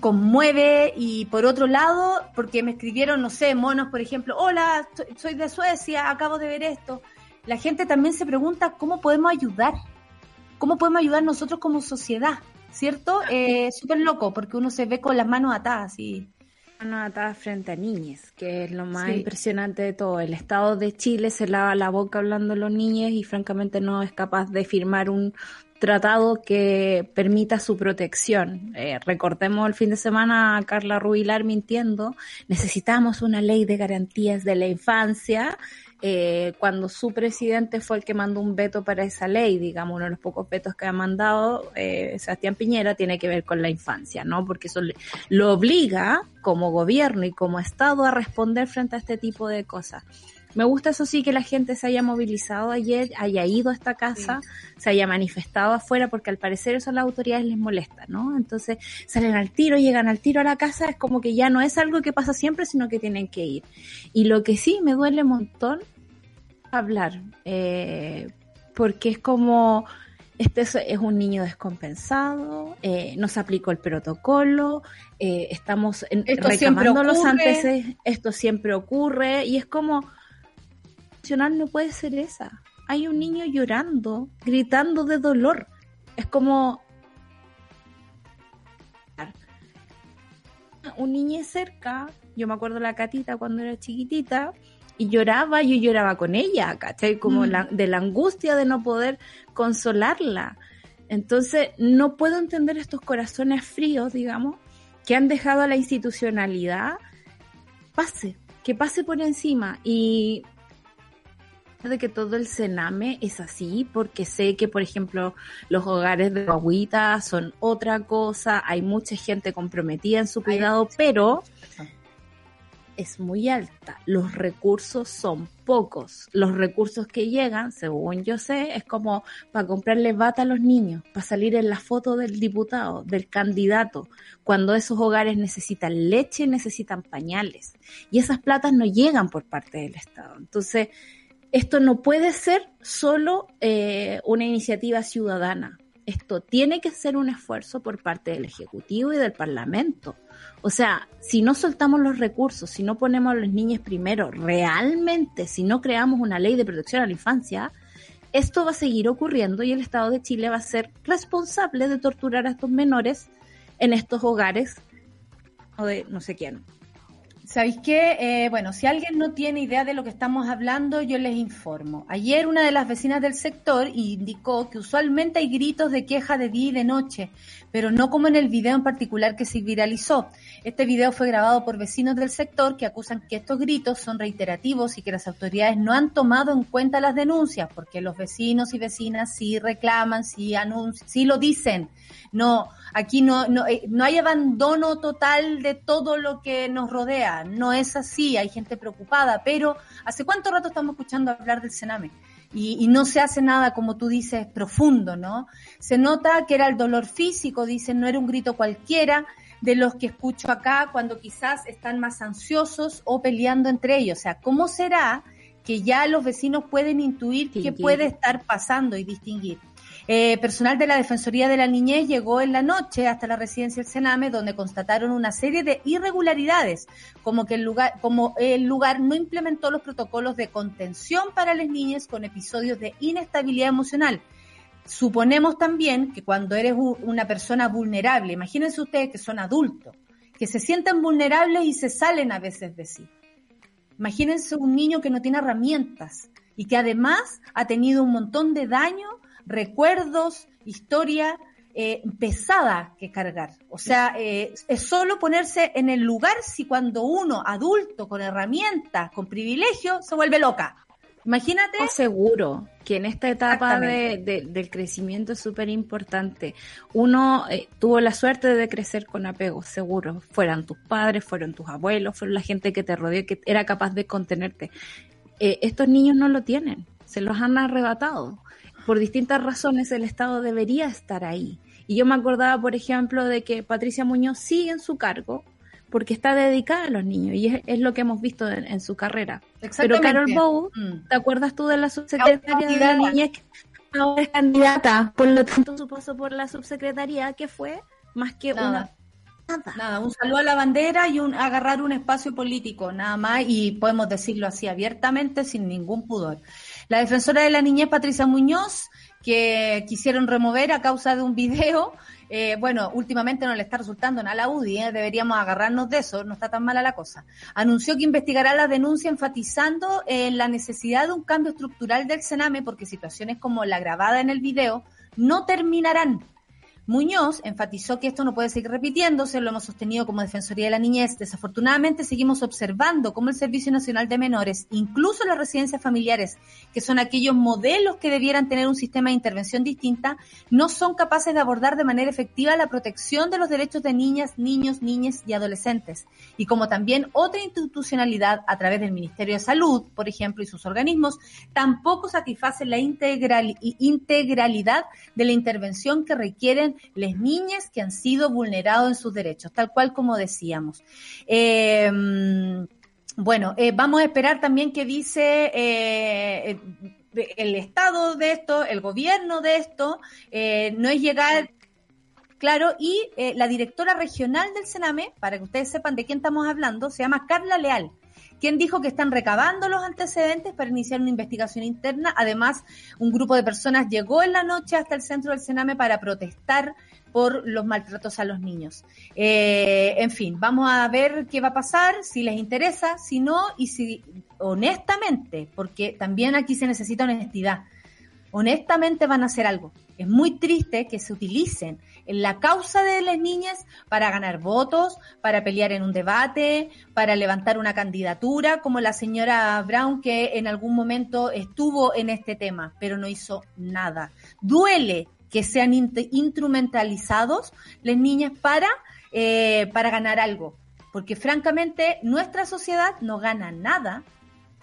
conmueve y por otro lado, porque me escribieron, no sé, monos, por ejemplo, hola, soy de Suecia, acabo de ver esto. La gente también se pregunta cómo podemos ayudar, cómo podemos ayudar nosotros como sociedad, ¿cierto? Eh, Súper loco, porque uno se ve con las manos atadas y... Manos atadas frente a niñas, que es lo más sí. impresionante de todo. El Estado de Chile se lava la boca hablando de los niños y francamente no es capaz de firmar un tratado que permita su protección. Eh, recordemos el fin de semana a Carla Rubilar mintiendo, necesitamos una ley de garantías de la infancia, eh, cuando su presidente fue el que mandó un veto para esa ley, digamos, uno de los pocos vetos que ha mandado eh, Sebastián Piñera tiene que ver con la infancia, ¿no? Porque eso le, lo obliga como gobierno y como Estado a responder frente a este tipo de cosas. Me gusta eso sí que la gente se haya movilizado ayer, haya ido a esta casa, se haya manifestado afuera, porque al parecer eso a las autoridades les molesta, ¿no? Entonces salen al tiro, llegan al tiro a la casa, es como que ya no es algo que pasa siempre, sino que tienen que ir. Y lo que sí me duele un montón hablar, eh, porque es como este es un niño descompensado, eh, no se aplicó el protocolo, eh, estamos en, reclamando los antecedentes, esto siempre ocurre y es como, no puede ser esa. Hay un niño llorando, gritando de dolor. Es como un niño cerca, yo me acuerdo la catita cuando era chiquitita, y lloraba, yo lloraba con ella, ¿cachai? Como mm. la, de la angustia de no poder consolarla. Entonces, no puedo entender estos corazones fríos, digamos, que han dejado a la institucionalidad pase, que pase por encima. Y de que todo el cename es así, porque sé que, por ejemplo, los hogares de agüita son otra cosa, hay mucha gente comprometida en su cuidado, pero es muy alta, los recursos son pocos, los recursos que llegan, según yo sé, es como para comprarle bata a los niños, para salir en la foto del diputado, del candidato, cuando esos hogares necesitan leche, necesitan pañales, y esas platas no llegan por parte del Estado. Entonces, esto no puede ser solo eh, una iniciativa ciudadana, esto tiene que ser un esfuerzo por parte del Ejecutivo y del Parlamento o sea, si no soltamos los recursos, si no ponemos a los niños primero, realmente, si no creamos una ley de protección a la infancia, esto va a seguir ocurriendo y el Estado de Chile va a ser responsable de torturar a estos menores en estos hogares o de no sé quién. ¿Sabéis qué? Eh, bueno, si alguien no tiene idea de lo que estamos hablando, yo les informo. Ayer una de las vecinas del sector indicó que usualmente hay gritos de queja de día y de noche, pero no como en el video en particular que se viralizó. Este video fue grabado por vecinos del sector que acusan que estos gritos son reiterativos y que las autoridades no han tomado en cuenta las denuncias, porque los vecinos y vecinas sí reclaman, sí anuncian, sí lo dicen. No, aquí no, no, eh, no hay abandono total de todo lo que nos rodea. No es así, hay gente preocupada, pero ¿hace cuánto rato estamos escuchando hablar del Sename? y, no se hace nada, como tú dices, profundo, ¿no? Se nota que era el dolor físico, dicen, no era un grito cualquiera de los que escucho acá cuando quizás están más ansiosos o peleando entre ellos. O sea, ¿cómo será que ya los vecinos pueden intuir qué puede estar pasando y distinguir? Eh, personal de la Defensoría de la Niñez llegó en la noche hasta la residencia del Sename, donde constataron una serie de irregularidades, como que el lugar, como el lugar no implementó los protocolos de contención para las niñas con episodios de inestabilidad emocional. Suponemos también que cuando eres una persona vulnerable, imagínense ustedes que son adultos, que se sienten vulnerables y se salen a veces de sí. Imagínense un niño que no tiene herramientas y que además ha tenido un montón de daño recuerdos, historia eh, pesada que cargar. O sea, eh, es solo ponerse en el lugar si cuando uno, adulto, con herramientas, con privilegio, se vuelve loca. Imagínate. Seguro que en esta etapa del crecimiento es súper importante. Uno eh, tuvo la suerte de crecer con apego, seguro. Fueran tus padres, fueron tus abuelos, fueron la gente que te rodeó, que era capaz de contenerte. estos niños no lo tienen, se los han arrebatado por distintas razones el Estado debería estar ahí. Y yo me acordaba, por ejemplo, de que Patricia Muñoz sigue en su cargo porque está dedicada a los niños y es, lo que hemos visto en, su carrera. Pero Carol Bow, mm. ¿te acuerdas tú de la subsecretaria de la niñez que ahora es candidata? Por lo tanto, su paso por la subsecretaría, que fue más que una Nada. nada. un saludo a la bandera y un agarrar un espacio político, nada más, y podemos decirlo así abiertamente, sin ningún pudor. La defensora de la niñez, Patricia Muñoz, que quisieron remover a causa de un video, eh, bueno, últimamente no le está resultando nada a la UDI, ¿eh? deberíamos agarrarnos de eso, no está tan mala la cosa. Anunció que investigará la denuncia enfatizando en la necesidad de un cambio estructural del Sename porque situaciones como la grabada en el video no terminarán Muñoz enfatizó que esto no puede seguir repitiéndose, lo hemos sostenido como Defensoría de la Niñez. Desafortunadamente seguimos observando cómo el Servicio Nacional de Menores, incluso las residencias familiares, que son aquellos modelos que debieran tener un sistema de intervención distinta, no son capaces de abordar de manera efectiva la protección de los derechos de niñas, niños, niñas y adolescentes. Y como también otra institucionalidad a través del Ministerio de Salud, por ejemplo, y sus organismos, tampoco satisfacen la integralidad de la intervención que requieren las niñas que han sido vulnerados en sus derechos, tal cual como decíamos. Eh, bueno, eh, vamos a esperar también que dice eh, el Estado de esto, el gobierno de esto, no es llegar Claro, y la directora regional del Sename, para que ustedes sepan de quién estamos hablando, se llama Carla Leal quien dijo que están recabando los antecedentes para iniciar una investigación interna. Además, un grupo de personas llegó en la noche hasta el centro del Sename para protestar por los maltratos a los niños. Eh, en fin, vamos a ver qué va a pasar, si les interesa, si no, y si honestamente, porque también aquí se necesita honestidad, honestamente van a hacer algo. Es muy triste que se utilicen en la causa de las niñas para ganar votos, para pelear en un debate, para levantar una candidatura, como la señora Brown que en algún momento estuvo en este tema, pero no hizo nada. Duele que sean instrumentalizados las niñas para, eh, para ganar algo, porque francamente nuestra sociedad no gana nada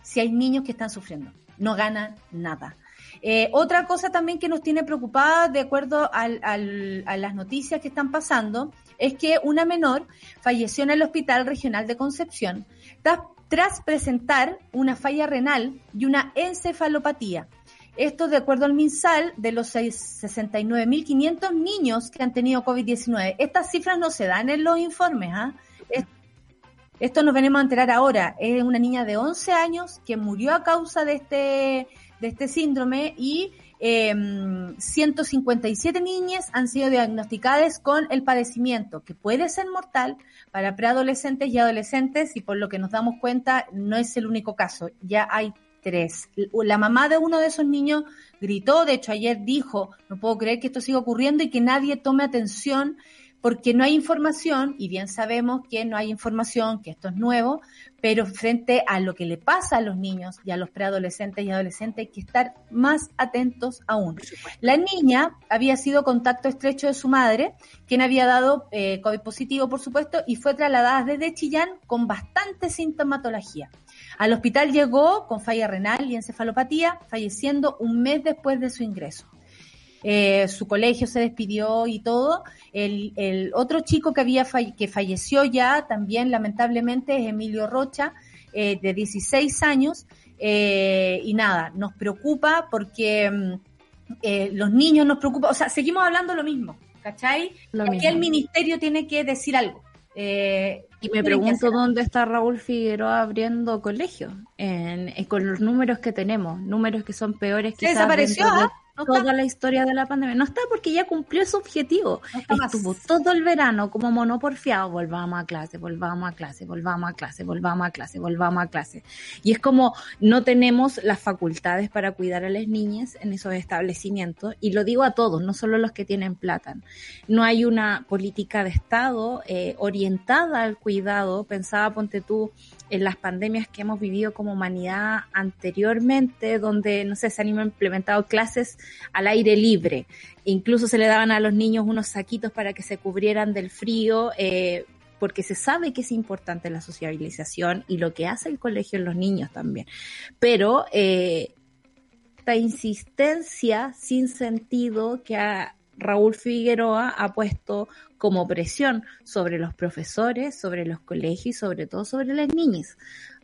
si hay niños que están sufriendo, no gana nada. Eh, otra cosa también que nos tiene preocupada, de acuerdo a las noticias que están pasando, es que una menor falleció en el Hospital Regional de Concepción tras presentar una falla renal y una encefalopatía. Esto de acuerdo al MinSal, de los 69.500 niños que han tenido COVID-19. Estas cifras no se dan en los informes. ¿ah? Esto nos venimos a enterar ahora. Es una niña de 11 años que murió a causa de este de este síndrome y 157 em, niñas han sido diagnosticadas con el padecimiento, que puede ser mortal para preadolescentes y adolescentes y por lo que nos damos cuenta no es el único caso, ya hay tres. La mamá de uno de esos niños gritó, de hecho ayer dijo, no puedo creer que esto siga ocurriendo y que nadie tome atención porque no hay información, y bien sabemos que no hay información, que esto es nuevo, pero frente a lo que le pasa a los niños y a los preadolescentes y adolescentes hay que estar más atentos aún. La niña había sido contacto estrecho de su madre, quien había dado eh, COVID positivo, por supuesto, y fue trasladada desde Chillán con bastante sintomatología. Al hospital llegó con falla renal y encefalopatía, falleciendo un mes después de su ingreso. Eh, su colegio se despidió y todo. El, el otro chico que había que falleció ya también lamentablemente es Emilio Rocha, eh, de 16 años. Eh, y nada, nos preocupa porque mm, los niños nos preocupa, o sea, seguimos hablando lo mismo, ¿cachai? Lo Aquí el ministerio tiene que decir algo. y me pregunto dónde está Raúl Figueroa abriendo colegios, con los números que tenemos, números que son peores que desapareció, toda la historia de la pandemia. No está porque ya cumplió su objetivo. Estuvo todo el verano como monoporfiado, volvamos a clase, volvamos a clase, volvamos a clase, volvamos a clase, volvamos a clase. Y es como no tenemos las facultades para cuidar a las niñas en esos establecimientos. Y lo digo a todos, no solo los que tienen plata. No hay una política de Estado eh, orientada al cuidado. Pensaba, ponte tú, en las pandemias que hemos vivido como humanidad anteriormente, donde, no sé, se han implementado clases al aire libre. Incluso se le daban a los niños unos saquitos para que se cubrieran del frío, eh, porque se sabe que es importante la sociabilización y lo que hace el colegio en los niños también. Pero eh, esta insistencia sin sentido que ha Raúl Figueroa ha puesto como presión sobre los profesores, sobre los colegios y sobre todo sobre las niñas.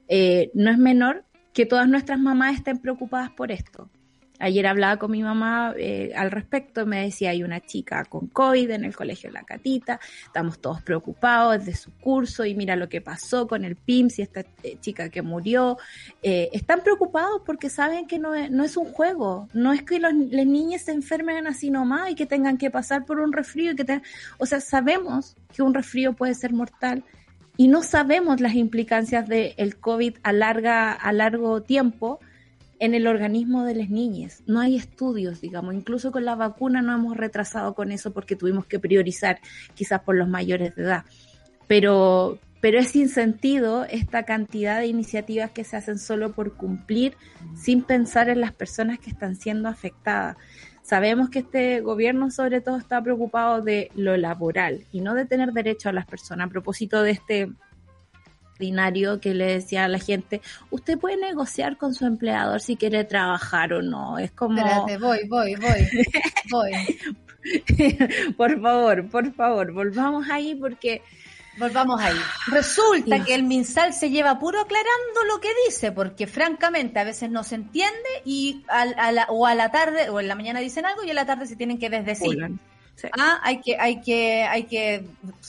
Eh, no es menor que todas nuestras mamás estén preocupadas por esto. Ayer hablaba con mi mamá eh, al respecto, me decía, hay una chica con COVID en el colegio La Catita, estamos todos preocupados de su curso y mira lo que pasó con el PIMS y esta eh, chica que murió. Eh, están preocupados porque saben que no es, no es un juego, no es que los, las niñas se enfermen así nomás y que tengan que pasar por un resfrío. Y que o sea, sabemos que un resfrío puede ser mortal y no sabemos las implicancias del COVID a, larga, a largo tiempo en el organismo de las niñas. No hay estudios, digamos. Incluso con la vacuna no hemos retrasado con eso porque tuvimos que priorizar quizás por los mayores de edad. Pero, pero es sin sentido esta cantidad de iniciativas que se hacen solo por cumplir sin pensar en las personas que están siendo afectadas. Sabemos que este gobierno sobre todo está preocupado de lo laboral y no de tener derecho a las personas. A propósito de este que le decía a la gente, usted puede negociar con su empleador si quiere trabajar o no. Es como... Espérate, voy, voy, voy, voy. por favor, por favor, volvamos ahí porque... Volvamos ahí. Resulta que el MinSal se lleva puro aclarando lo que dice, porque francamente a veces no se entiende y a, la, o a la tarde o en la mañana dicen algo y a la tarde se tienen que desdecir. Ah, hay que, hay que, hay que,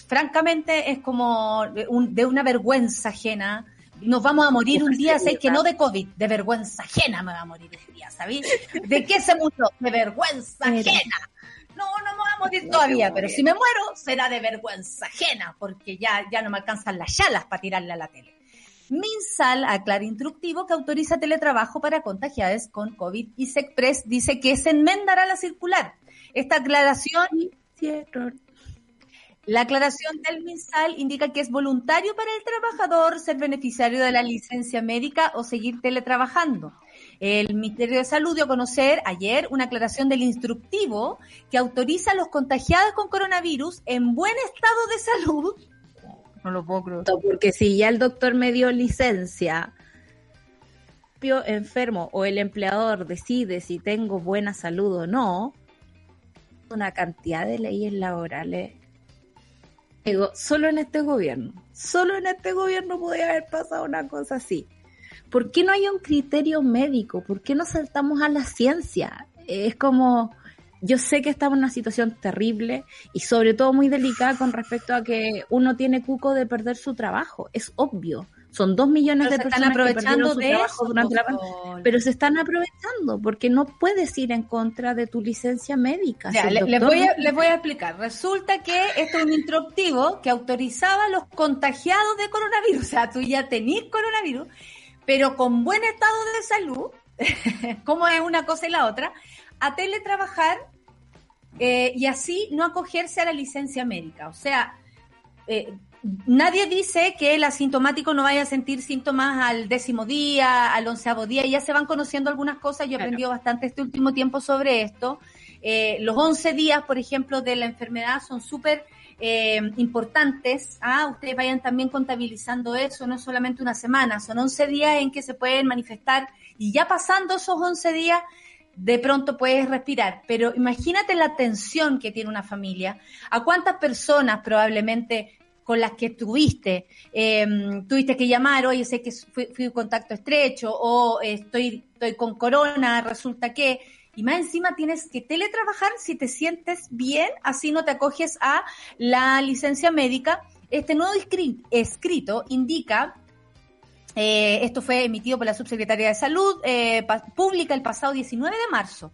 francamente es como de una vergüenza ajena. Nos vamos a morir un día, sé que no de COVID, de vergüenza ajena me va a morir un día, ¿sabéis? ¿De qué se murió? De vergüenza ajena. No, no me voy a morir todavía, pero si me muero será de vergüenza ajena, porque ya, ya no me alcanzan las chalas para tirarle a la tele. Minsal aclara instructivo que autoriza teletrabajo para contagiados con COVID y SECPRES dice que se enmendará la circular esta aclaración, la aclaración del MinSal indica que es voluntario para el trabajador ser beneficiario de la licencia médica o seguir teletrabajando. El Ministerio de Salud dio a conocer ayer una aclaración del instructivo que autoriza a los contagiados con coronavirus en buen estado de salud. No lo puedo creer. Porque si ya el doctor me dio licencia, enfermo o el empleador decide si tengo buena salud o no, una cantidad de leyes laborales. Solo en este gobierno, solo en este gobierno podía haber pasado una cosa así. ¿Por qué no hay un criterio médico? ¿Por qué no saltamos a la ciencia? Es como, yo sé que estamos en una situación terrible y sobre todo muy delicada con respecto a que uno tiene cuco de perder su trabajo, es obvio. Son dos millones de personas aprovechando que de trabajo durante la pandemia, pero se están aprovechando porque no puedes ir en contra de tu licencia médica. les, voy a, les voy a explicar. Resulta que esto es un instructivo que autorizaba a los contagiados de coronavirus. O sea, tú ya tenés coronavirus, pero con buen estado de salud, como es una cosa y la otra, a teletrabajar eh, y así no acogerse a la licencia médica. O sea, eh, nadie dice que el asintomático no vaya a sentir síntomas al décimo día, al onceavo día, ya se van conociendo algunas cosas, yo he aprendido bastante este último tiempo sobre esto. Eh, los once días, por ejemplo, de la enfermedad son súper eh, importantes. Ah, ustedes vayan también contabilizando eso, no es solamente una semana, son once días en que se pueden manifestar y ya pasando esos once días, de pronto puedes respirar. Pero imagínate la tensión que tiene una familia. ¿A cuántas personas probablemente con las que tuviste, em, tuviste que llamar, oye, sé que fui, fui contacto estrecho o estoy, estoy con corona, resulta que, y más encima tienes que teletrabajar si te sientes bien, así no te acoges a la licencia médica. Este nuevo escrito indica eh, esto fue emitido por la Subsecretaría de Salud eh, Pública el pasado 19 de marzo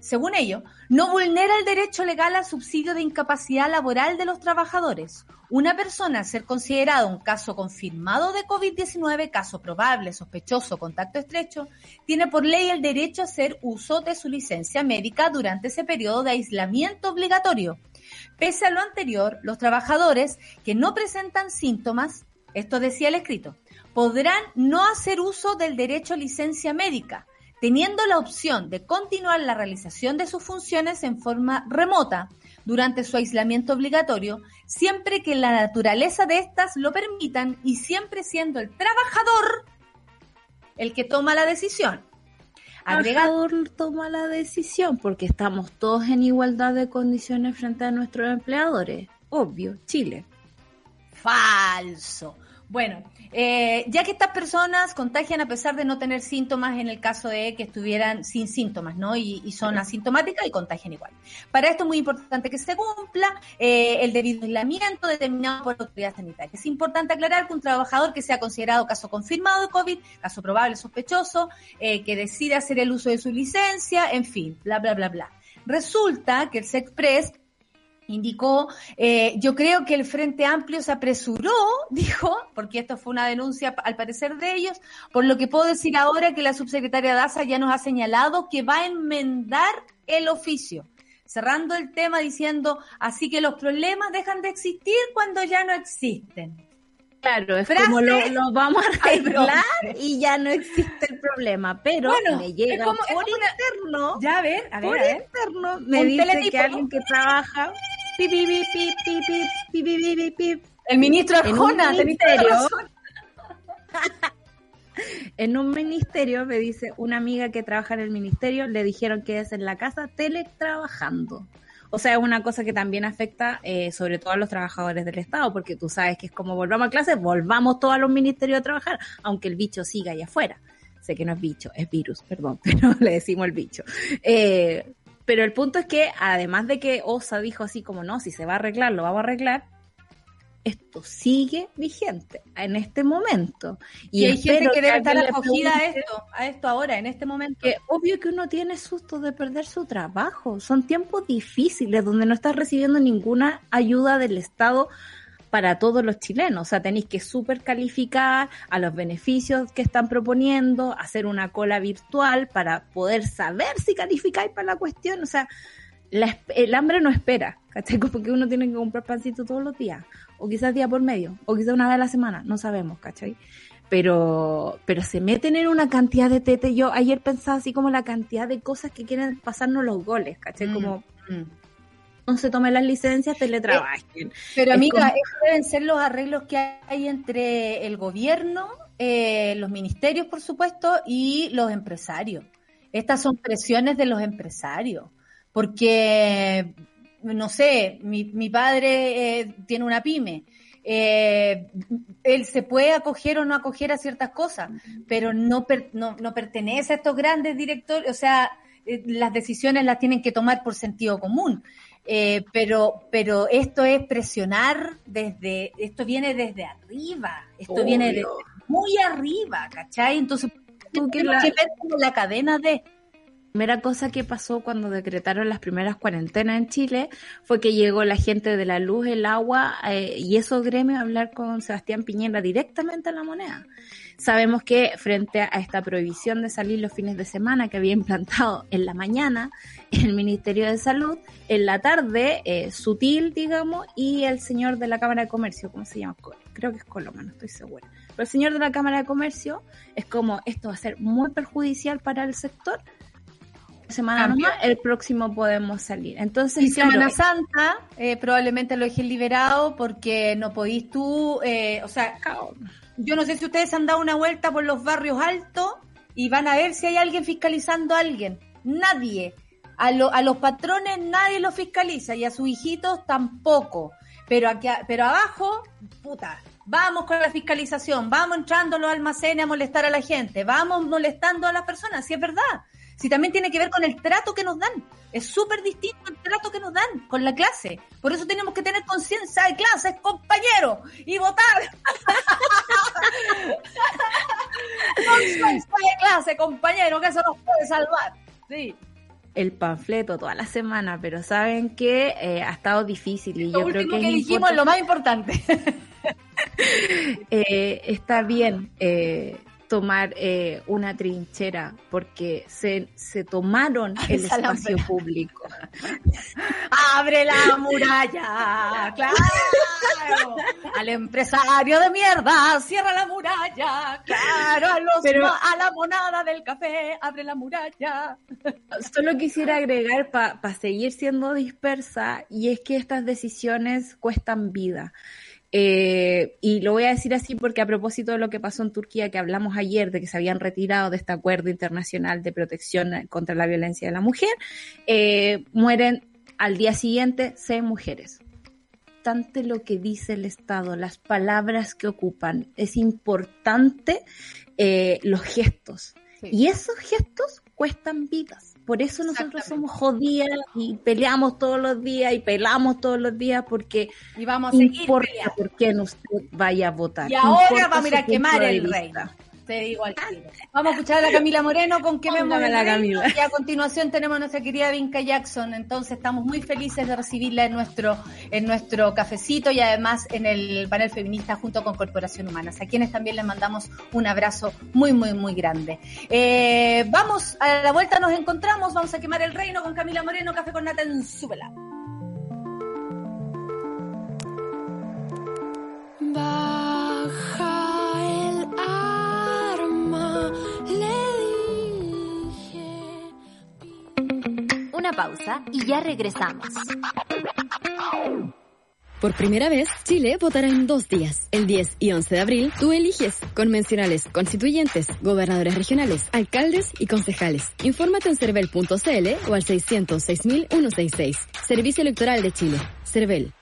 según ello, no vulnera el derecho legal al subsidio de incapacidad laboral de los trabajadores. Una persona ser considerada un caso confirmado de COVID-19, caso probable, sospechoso, contacto estrecho, tiene por ley el derecho a hacer uso de su licencia médica durante ese periodo de aislamiento obligatorio. Pese a lo anterior, los trabajadores que no presentan síntomas, esto decía el escrito, podrán no hacer uso del derecho a licencia médica, teniendo la opción de continuar la realización de sus funciones en forma remota durante su aislamiento obligatorio, siempre que la naturaleza de éstas lo permitan y siempre siendo el trabajador el que toma la decisión. El trabajador toma la decisión porque estamos todos en igualdad de condiciones frente a nuestros empleadores. Obvio, Chile. Falso. Bueno, eh, ya que estas personas contagian a pesar de no tener síntomas en el caso de que estuvieran sin síntomas, ¿no? Y, son asintomáticas y contagian igual. Para esto es muy importante que se cumpla eh, el debido aislamiento determinado por la autoridad sanitaria. Es importante aclarar que un trabajador que sea considerado caso confirmado de COVID, caso probable, sospechoso, eh, que decide hacer el uso de su licencia, en fin, bla, bla, bla, bla. Resulta que el SECPRES indicó, eh, yo creo que el Frente Amplio se apresuró, dijo, porque esto fue una denuncia al parecer de ellos, por lo que puedo decir ahora que la subsecretaria Daza ya nos ha señalado que va a enmendar el oficio, cerrando el tema diciendo, así que los problemas dejan de existir cuando ya no existen. Claro, es como lo, vamos a arreglar y ya no existe el problema, pero me llega por interno, ya a ver, a ver, por interno me dice que alguien que trabaja el ministro Arjona, en un ministerio, en un ministerio me dice una amiga que trabaja en el ministerio, le dijeron que es en la casa teletrabajando. O sea, es una cosa que también afecta eh, sobre todo a los trabajadores del Estado, porque tú sabes que es como volvamos a clases, volvamos todos a los ministerios a trabajar, aunque el bicho siga allá afuera. Sé que no es bicho, es virus, perdón, pero le decimos el bicho. Eh, pero el punto es que, además de que OSA dijo así como no, si se va a arreglar, lo vamos a arreglar, esto sigue vigente en este momento. Y, hay gente que, debe estar acogida a esto, a esto ahora, en este momento. Que obvio que uno tiene susto de perder su trabajo. Son tiempos difíciles donde no estás recibiendo ninguna ayuda del Estado para todos los chilenos. O sea, tenéis que super calificar a los beneficios que están proponiendo, hacer una cola virtual para poder saber si calificáis para la cuestión. O sea, el hambre no espera, ¿cachai? Porque uno tiene que comprar pancito todos los días o quizás día por medio, o quizás una vez a la semana, no sabemos, ¿cachai? Pero, pero se meten en una cantidad de tete. Yo ayer pensaba así como la cantidad de cosas que quieren pasarnos los goles, ¿cachai? Mm, como mm. Se tomen las licencias, teletrabajen. pero amiga, deben ser los arreglos que hay entre el gobierno, eh, los ministerios, por supuesto, y los empresarios. Estas son presiones de los empresarios, porque no sé, mi, mi padre eh, tiene una pyme. Eh, él se puede acoger o no acoger a ciertas cosas, pero no, no, no, pertenece a estos grandes directores, o sea, eh, las decisiones las tienen que tomar por sentido común. Pero, pero esto es presionar desde, esto viene desde arriba, esto viene de muy arriba, ¿cachai? Entonces, tú que la, la cadena de primera cosa que pasó cuando decretaron las primeras cuarentenas en Chile fue que llegó la gente de la luz, el agua eh, y esos gremios a hablar con Sebastián Piñera directamente a la moneda. Sabemos que frente a esta prohibición de salir los fines de semana que había implantado en la mañana el Ministerio de Salud, en la tarde, eh, Sutil, digamos, y el señor de la Cámara de Comercio, ¿cómo se llama? Creo que es Coloma, no estoy segura. Pero el señor de la Cámara de Comercio es como esto va a ser muy perjudicial para el sector semana el próximo podemos salir. Entonces, y Semana Santa eh, probablemente lo dejen liberado porque no podís tú, eh, o sea, yo no sé si ustedes han dado una vuelta por los barrios altos y van a ver si hay alguien fiscalizando a alguien. Nadie. A, a los patrones nadie los fiscaliza y a sus hijitos tampoco. Pero, aquí, pero abajo, puta, vamos con la fiscalización, vamos entrando a los almacenes a molestar a la gente, vamos molestando a las personas, si es verdad si también tiene que ver con el trato que nos dan. Es súper distinto el trato que nos dan con la clase. Por eso tenemos que tener conciencia de clases, compañeros, y votar. conciencia de clase, compañero, que eso nos puede salvar. Sí el panfleto toda la semana, pero saben que eh, ha estado difícil y yo creo que, que dijimos lo más importante. eh, está bien eh, tomar eh, una trinchera porque se, se tomaron el espacio público. ¡Abre la muralla! ¡Claro! Al empresario de mierda, cierra la muralla. ¡Claro! A, los, a la monada del café, abre la muralla. Solo quisiera agregar para seguir siendo dispersa y es que estas decisiones cuestan vida. Eh, y lo voy a decir así porque a propósito de lo que pasó en Turquía, que hablamos ayer de que se habían retirado de este acuerdo internacional de protección contra la violencia de la mujer, eh, mueren al día siguiente seis mujeres. Importante lo que dice el Estado, las palabras que ocupan, es importante eh, los gestos. Y esos gestos cuestan vidas. Por eso nosotros somos jodidas y peleamos todos los días y pelamos todos los días porque y vamos a seguir importa por quién usted vaya a votar. Y ahora vamos a ir a quemar el reino. Te digo al Vamos a escuchar a la Camila Moreno con que vemos la Camila. y a continuación tenemos a nuestra querida Vinca Jackson. Entonces estamos muy felices de recibirla en nuestro, en nuestro cafecito y además en el panel feminista junto con Corporación Humanas, a quienes también les mandamos un abrazo muy, muy, muy grande. Eh, vamos, a la vuelta nos encontramos, vamos a quemar el reino con Camila Moreno, Café con Nata en Súbela. Baja Una pausa y ya regresamos. Por primera vez, Chile votará en dos días. El 10 y 11 de abril, tú eliges convencionales, constituyentes, gobernadores regionales, alcaldes y concejales. Infórmate en cervel.cl o al 600 166 Servicio Electoral de Chile. Cervel.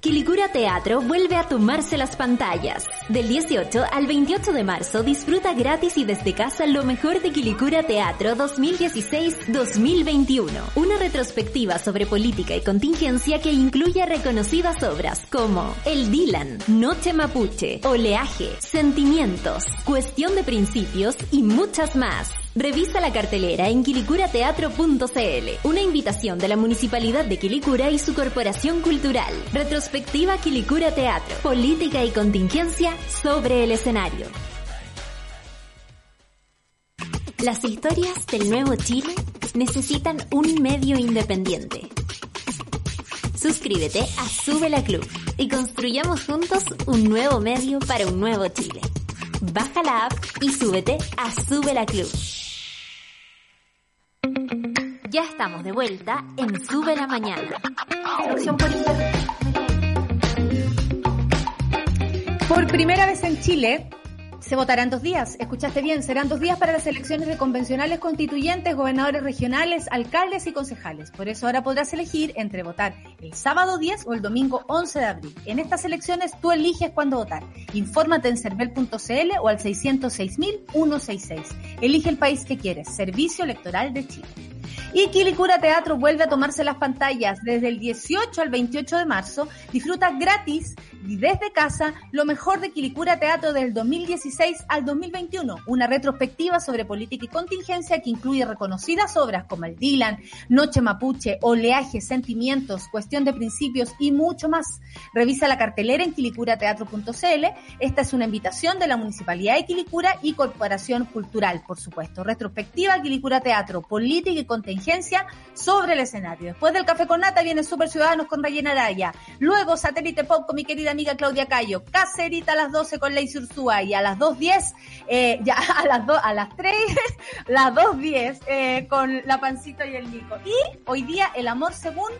Quilicura Teatro vuelve a tomarse las pantallas. Del 18 al 28 de marzo disfruta gratis y desde casa lo mejor de Quilicura Teatro 2016-2021. Una retrospectiva sobre política y contingencia que incluye reconocidas obras como El Dylan, Noche Mapuche, Oleaje, Sentimientos, Cuestión de Principios y muchas más. Revisa la cartelera en quilicurateatro.cl. Una invitación de la Municipalidad de Quilicura y su Corporación Cultural. Retrospectiva Quilicura Teatro. Política y contingencia sobre el escenario. Las historias del nuevo Chile necesitan un medio independiente. Suscríbete a Sube la Club y construyamos juntos un nuevo medio para un nuevo Chile. Baja la app y súbete a Sube la Club. Ya estamos de vuelta en Sube la Mañana. Por primera vez en Chile se votará en dos días. Escuchaste bien, serán dos días para las elecciones de convencionales constituyentes, gobernadores regionales, alcaldes y concejales. Por eso ahora podrás elegir entre votar el sábado 10 o el domingo 11 de abril. En estas elecciones tú eliges cuándo votar. Infórmate en cervel.cl o al 606.166. Elige el país que quieres. Servicio Electoral de Chile. Y Quilicura Teatro vuelve a tomarse las pantallas desde el 18 al 28 de marzo. Disfruta gratis y desde casa lo mejor de Quilicura Teatro del 2016 al 2021. Una retrospectiva sobre política y contingencia que incluye reconocidas obras como El Dylan, Noche Mapuche, Oleaje, Sentimientos, Cuestión de Principios y mucho más. Revisa la cartelera en quilicurateatro.cl. Esta es una invitación de la Municipalidad de Quilicura y Corporación Cultural, por supuesto. Retrospectiva Quilicura Teatro, política y contingencia sobre el escenario. Después del Café con Nata viene Super Ciudadanos con Rayena Araya. Luego Satélite Pop con mi querida amiga Claudia Cayo. Cacerita a las 12 con Ley Ursúa y a las 2.10, eh, ya a las, a las 3, las 2.10 eh, con La Pancito y el Nico. Y hoy día El Amor Según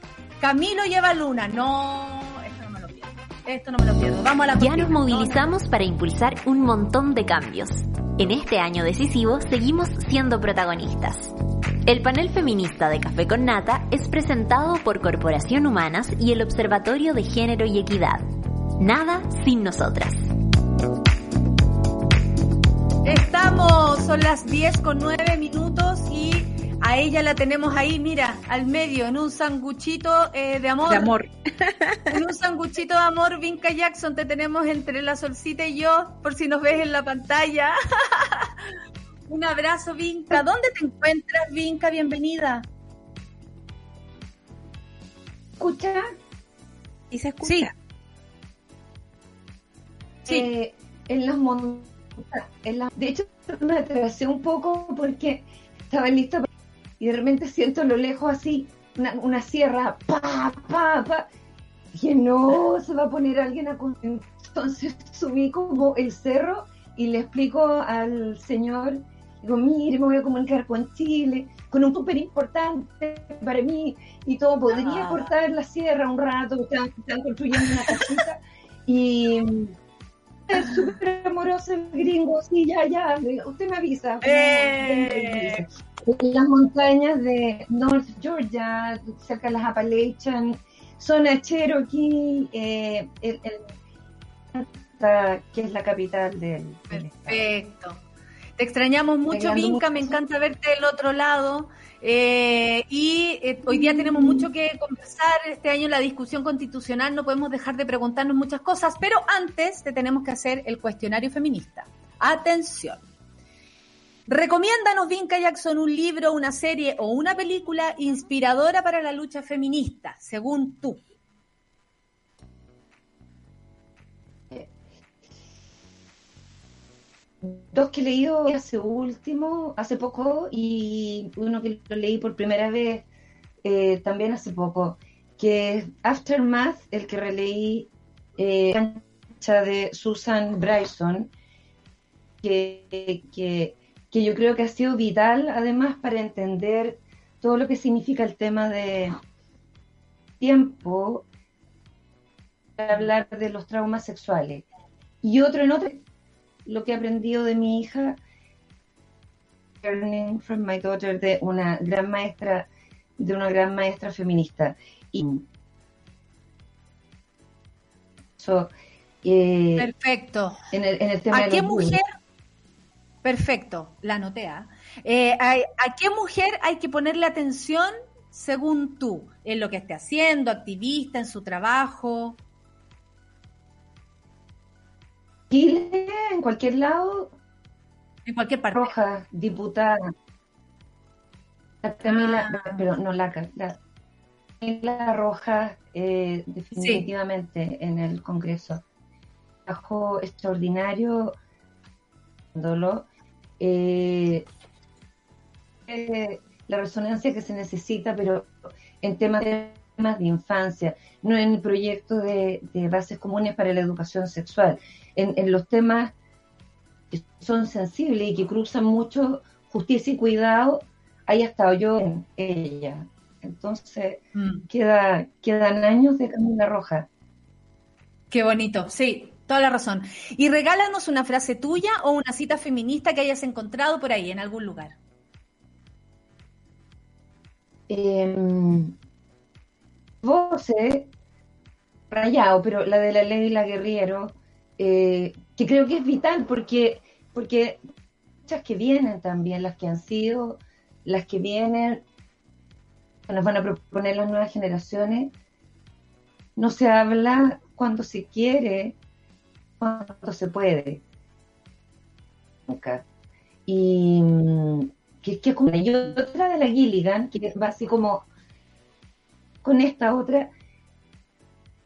Camilo lleva Luna. No, esto no me lo pierdo. Esto no me lo pierdo. Vamos a la Ya nos movilizamos para impulsar un montón de cambios. En este año decisivo seguimos siendo protagonistas. El panel feminista de Café con Nata es presentado por Corporación Humanas y el Observatorio de Género y Equidad. Nada sin nosotras. Estamos, son las 10 con 9 minutos y a ella la tenemos ahí, mira, al medio, en un sanguchito eh, de amor. De amor. En un sanguchito de amor, Vinca Jackson, te tenemos entre la solcita y yo, por si nos ves en la pantalla. un abrazo, Vinca. ¿Dónde te encuentras, Vinca? Bienvenida. ¿Escucha? ¿Y se escucha? Sí. Sí. Eh, en las montañas. La... De hecho, me atravesé un poco porque estaba lista para- y de repente siento a lo lejos así una, una sierra, pa, pa, pa. Dije, no, se va a poner alguien a... con-". Entonces subí como el cerro y le explico al señor, digo, mire, me voy a comunicar con Chile, con un súper importante para mí y todo. ¿Podría Ah. cortar la sierra un rato? Están, están construyendo una casita y es súper amoroso el gringo, sí, ya, ya, digo, usted me avisa. Eh. Las montañas de North Georgia, cerca de las Appalachian, zona Cherokee, eh, el- el- que es la capital del. Perfecto. Te extrañamos mucho, Vinca, me encanta verte del otro lado. Eh, y eh, hoy día tenemos mucho que conversar. Este año en la discusión constitucional no podemos dejar de preguntarnos muchas cosas, pero antes te tenemos que hacer el cuestionario feminista. Atención. Recomiéndanos, Vinca Jackson, un libro, una serie o una película inspiradora para la lucha feminista, según tú. Dos que he leído hace último, hace poco, y uno que lo leí por primera vez eh, también hace poco, que es Aftermath, el que releí eh, de Susan Bryson, que, que, que yo creo que ha sido vital además para entender todo lo que significa el tema de tiempo hablar de los traumas sexuales. Y otro en otro, lo que he aprendido de mi hija, learning from my daughter, de una gran maestra, de una gran maestra feminista. Y eh, Perfecto. En el, en el tema ¿A qué mujer? Perfecto, la notea. ¿ah? Eh, ¿A qué mujer hay que ponerle atención según tú? En lo que esté haciendo, activista, en su trabajo. Chile, en cualquier lado. En cualquier parte. Roja, diputada. La Camila, Ah. pero no la, la Camila Roja, eh, definitivamente en el Congreso. Trabajo extraordinario, dándolo. Eh, eh, la resonancia que se necesita, pero en temas de, temas de infancia, no en el proyecto de, de bases comunes para la educación sexual, en, en los temas que son sensibles y que cruzan mucho justicia y cuidado, ahí he estado yo en ella. Entonces, Mm, queda, quedan años de Camila Roja. qué bonito, sí, toda la razón. Y regálanos una frase tuya o una cita feminista que hayas encontrado por ahí, en algún lugar. Eh, voces, rayado, pero la de la Leila Guerriero, eh, que creo que es vital porque, porque muchas que vienen también, las que han sido, las que vienen, que nos van a proponer las nuevas generaciones, no se habla cuando se quiere, cuando se puede. Nunca. Y mm, que, que es como y otra de la Gilligan, que va así como con esta otra,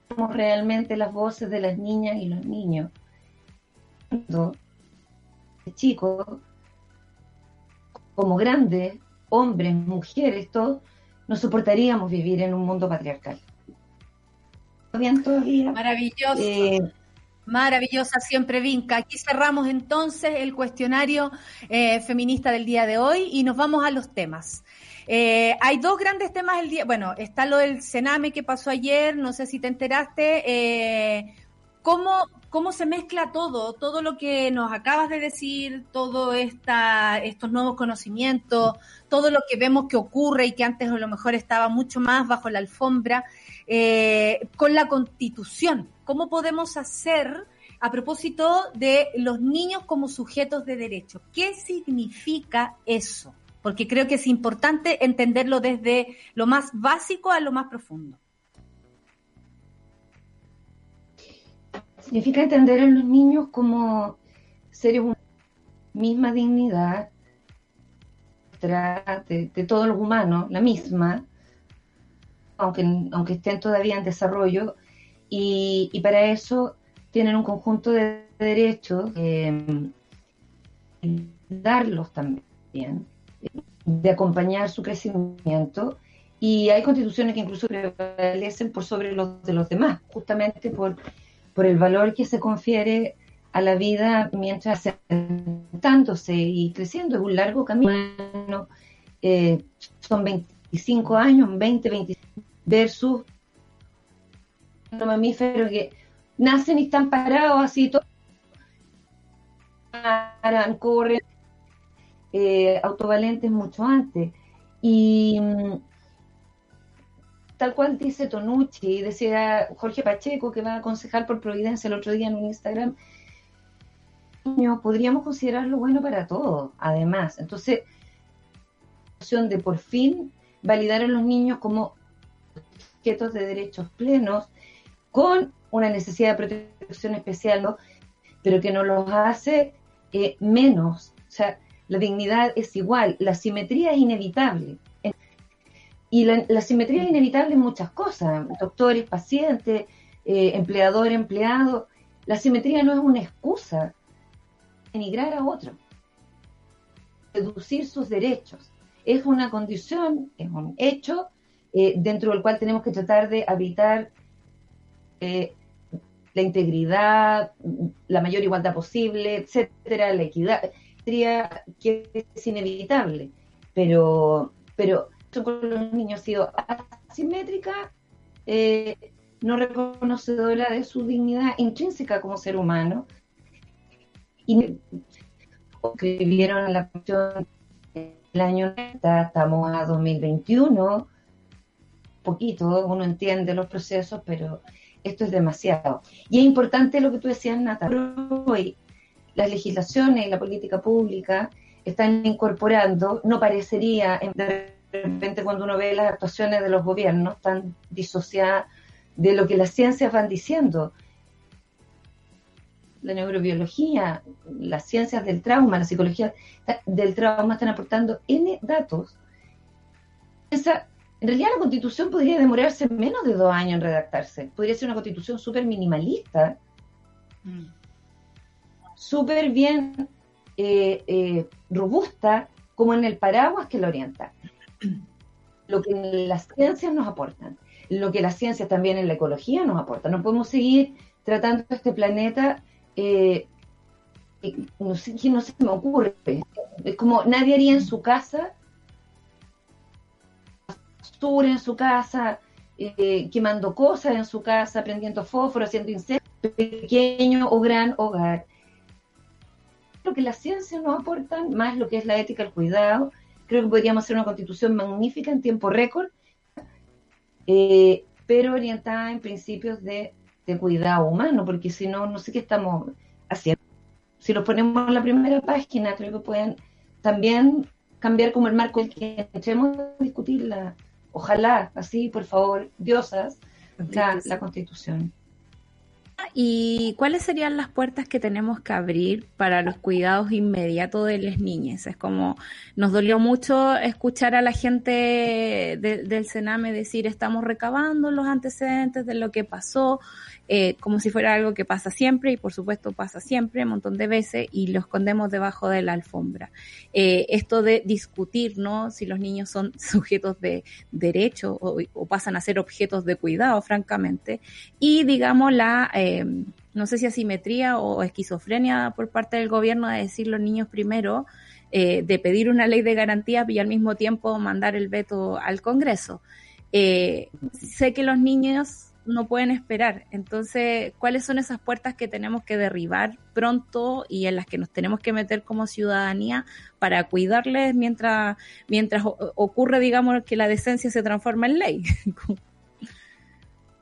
somos realmente las voces de las niñas y los niños. Cuando chicos, como grandes, hombres, mujeres, todos, no soportaríamos vivir en un mundo patriarcal. Bien todavía. Maravilloso. Eh, Maravillosa siempre Vinca. Aquí cerramos entonces el cuestionario eh, feminista del día de hoy y nos vamos a los temas. Eh, hay dos grandes temas el día. Bueno, está lo del Sename que pasó ayer, no sé si te enteraste. Eh, ¿cómo, ¿Cómo se mezcla todo? Todo lo que nos acabas de decir, todo esta, estos nuevos conocimientos, todo lo que vemos que ocurre y que antes a lo mejor estaba mucho más bajo la alfombra, eh, con la constitución. ¿Cómo podemos hacer a propósito de los niños como sujetos de derecho? ¿Qué significa eso? Porque creo que es importante entenderlo desde lo más básico a lo más profundo. significa entender a los niños como seres humanos, misma dignidad de, de todos los humanos, la misma, aunque, aunque estén todavía en desarrollo, y, para eso tienen un conjunto de derechos, eh, darlos también, de acompañar su crecimiento, y hay constituciones que incluso prevalecen por sobre los de los demás, justamente por, por el valor que se confiere a la vida mientras sentándose y creciendo. Es un largo camino, eh, son 25 años, 20, 20, versus los mamíferos que nacen y están parados así, todos paran, corren, eh, autovalentes mucho antes. Y mm, tal cual dice Tonucci, decía Jorge Pacheco, que va a aconsejar por Providencia el otro día en un Instagram, podríamos considerarlo bueno para todos, además. Entonces, de por fin validar a los niños como objetos de derechos plenos, con una necesidad de protección especial, pero que no los hace eh, menos. O sea, la dignidad es igual, la simetría es inevitable. Y la, la simetría es inevitable en muchas cosas, doctores, pacientes, eh, empleador, empleado. La simetría no es una excusa denigrar a otro, reducir sus derechos. Es una condición, es un hecho eh, dentro del cual tenemos que tratar de habitar eh, la integridad, la mayor igualdad posible, etcétera, la equidad, que es inevitable. Pero, pero con los niños ha sido asimétrica, eh, no reconocedora de su dignidad intrínseca como ser humano. Y escribieron la cuestión el año 90, estamos a 2021, poquito, uno entiende los procesos, pero esto es demasiado. Y es importante lo que tú decías, Nata, hoy las legislaciones y la política pública están incorporando, no parecería, de repente cuando uno ve las actuaciones de los gobiernos, tan disociadas de lo que las ciencias van diciendo. La neurobiología, las ciencias del trauma, la psicología del trauma están aportando N datos. Esa, en realidad la constitución podría demorarse menos de dos años en redactarse. Podría ser una constitución súper minimalista, mm. Súper bien eh, eh, robusta, como en el paraguas que la orienta. Lo que las ciencias nos aportan lo que la ciencia también en la ecología nos aporta. No podemos seguir tratando este planeta, eh, no, sé, no se me ocurre, es como nadie haría en su casa, basura en su casa, eh, quemando cosas en su casa, prendiendo fósforo, haciendo insectos, pequeño o gran hogar. Lo que la ciencia nos aporta, más lo que es la ética, el cuidado, creo que podríamos hacer una constitución magnífica en tiempo récord eh, pero orientada en principios de, cuidado humano, porque si no, no sé qué estamos haciendo. Si lo ponemos en la primera página, creo que pueden también cambiar como el marco en que entremos a discutirla. Ojalá, así, por favor, diosas, la, la constitución. ¿Y cuáles serían las puertas que tenemos que abrir para los cuidados inmediatos de las niñas? Es como, nos dolió mucho escuchar a la gente del Sename decir, estamos recabando los antecedentes de lo que pasó, eh, como si fuera algo que pasa siempre, y por supuesto pasa siempre, un montón de veces, y lo escondemos debajo de la alfombra. Eh, esto de discutir, ¿no? Si los niños son sujetos de derecho o, pasan a ser objetos de cuidado, francamente, y digamos la... Eh, no sé si asimetría o esquizofrenia por parte del gobierno de decir los niños primero, de pedir una ley de garantías y al mismo tiempo mandar el veto al Congreso. sé que los niños no pueden esperar. Entonces, ¿cuáles son esas puertas que tenemos que derribar pronto y en las que nos tenemos que meter como ciudadanía para cuidarles mientras, mientras ocurre, digamos, que la decencia se transforma en ley?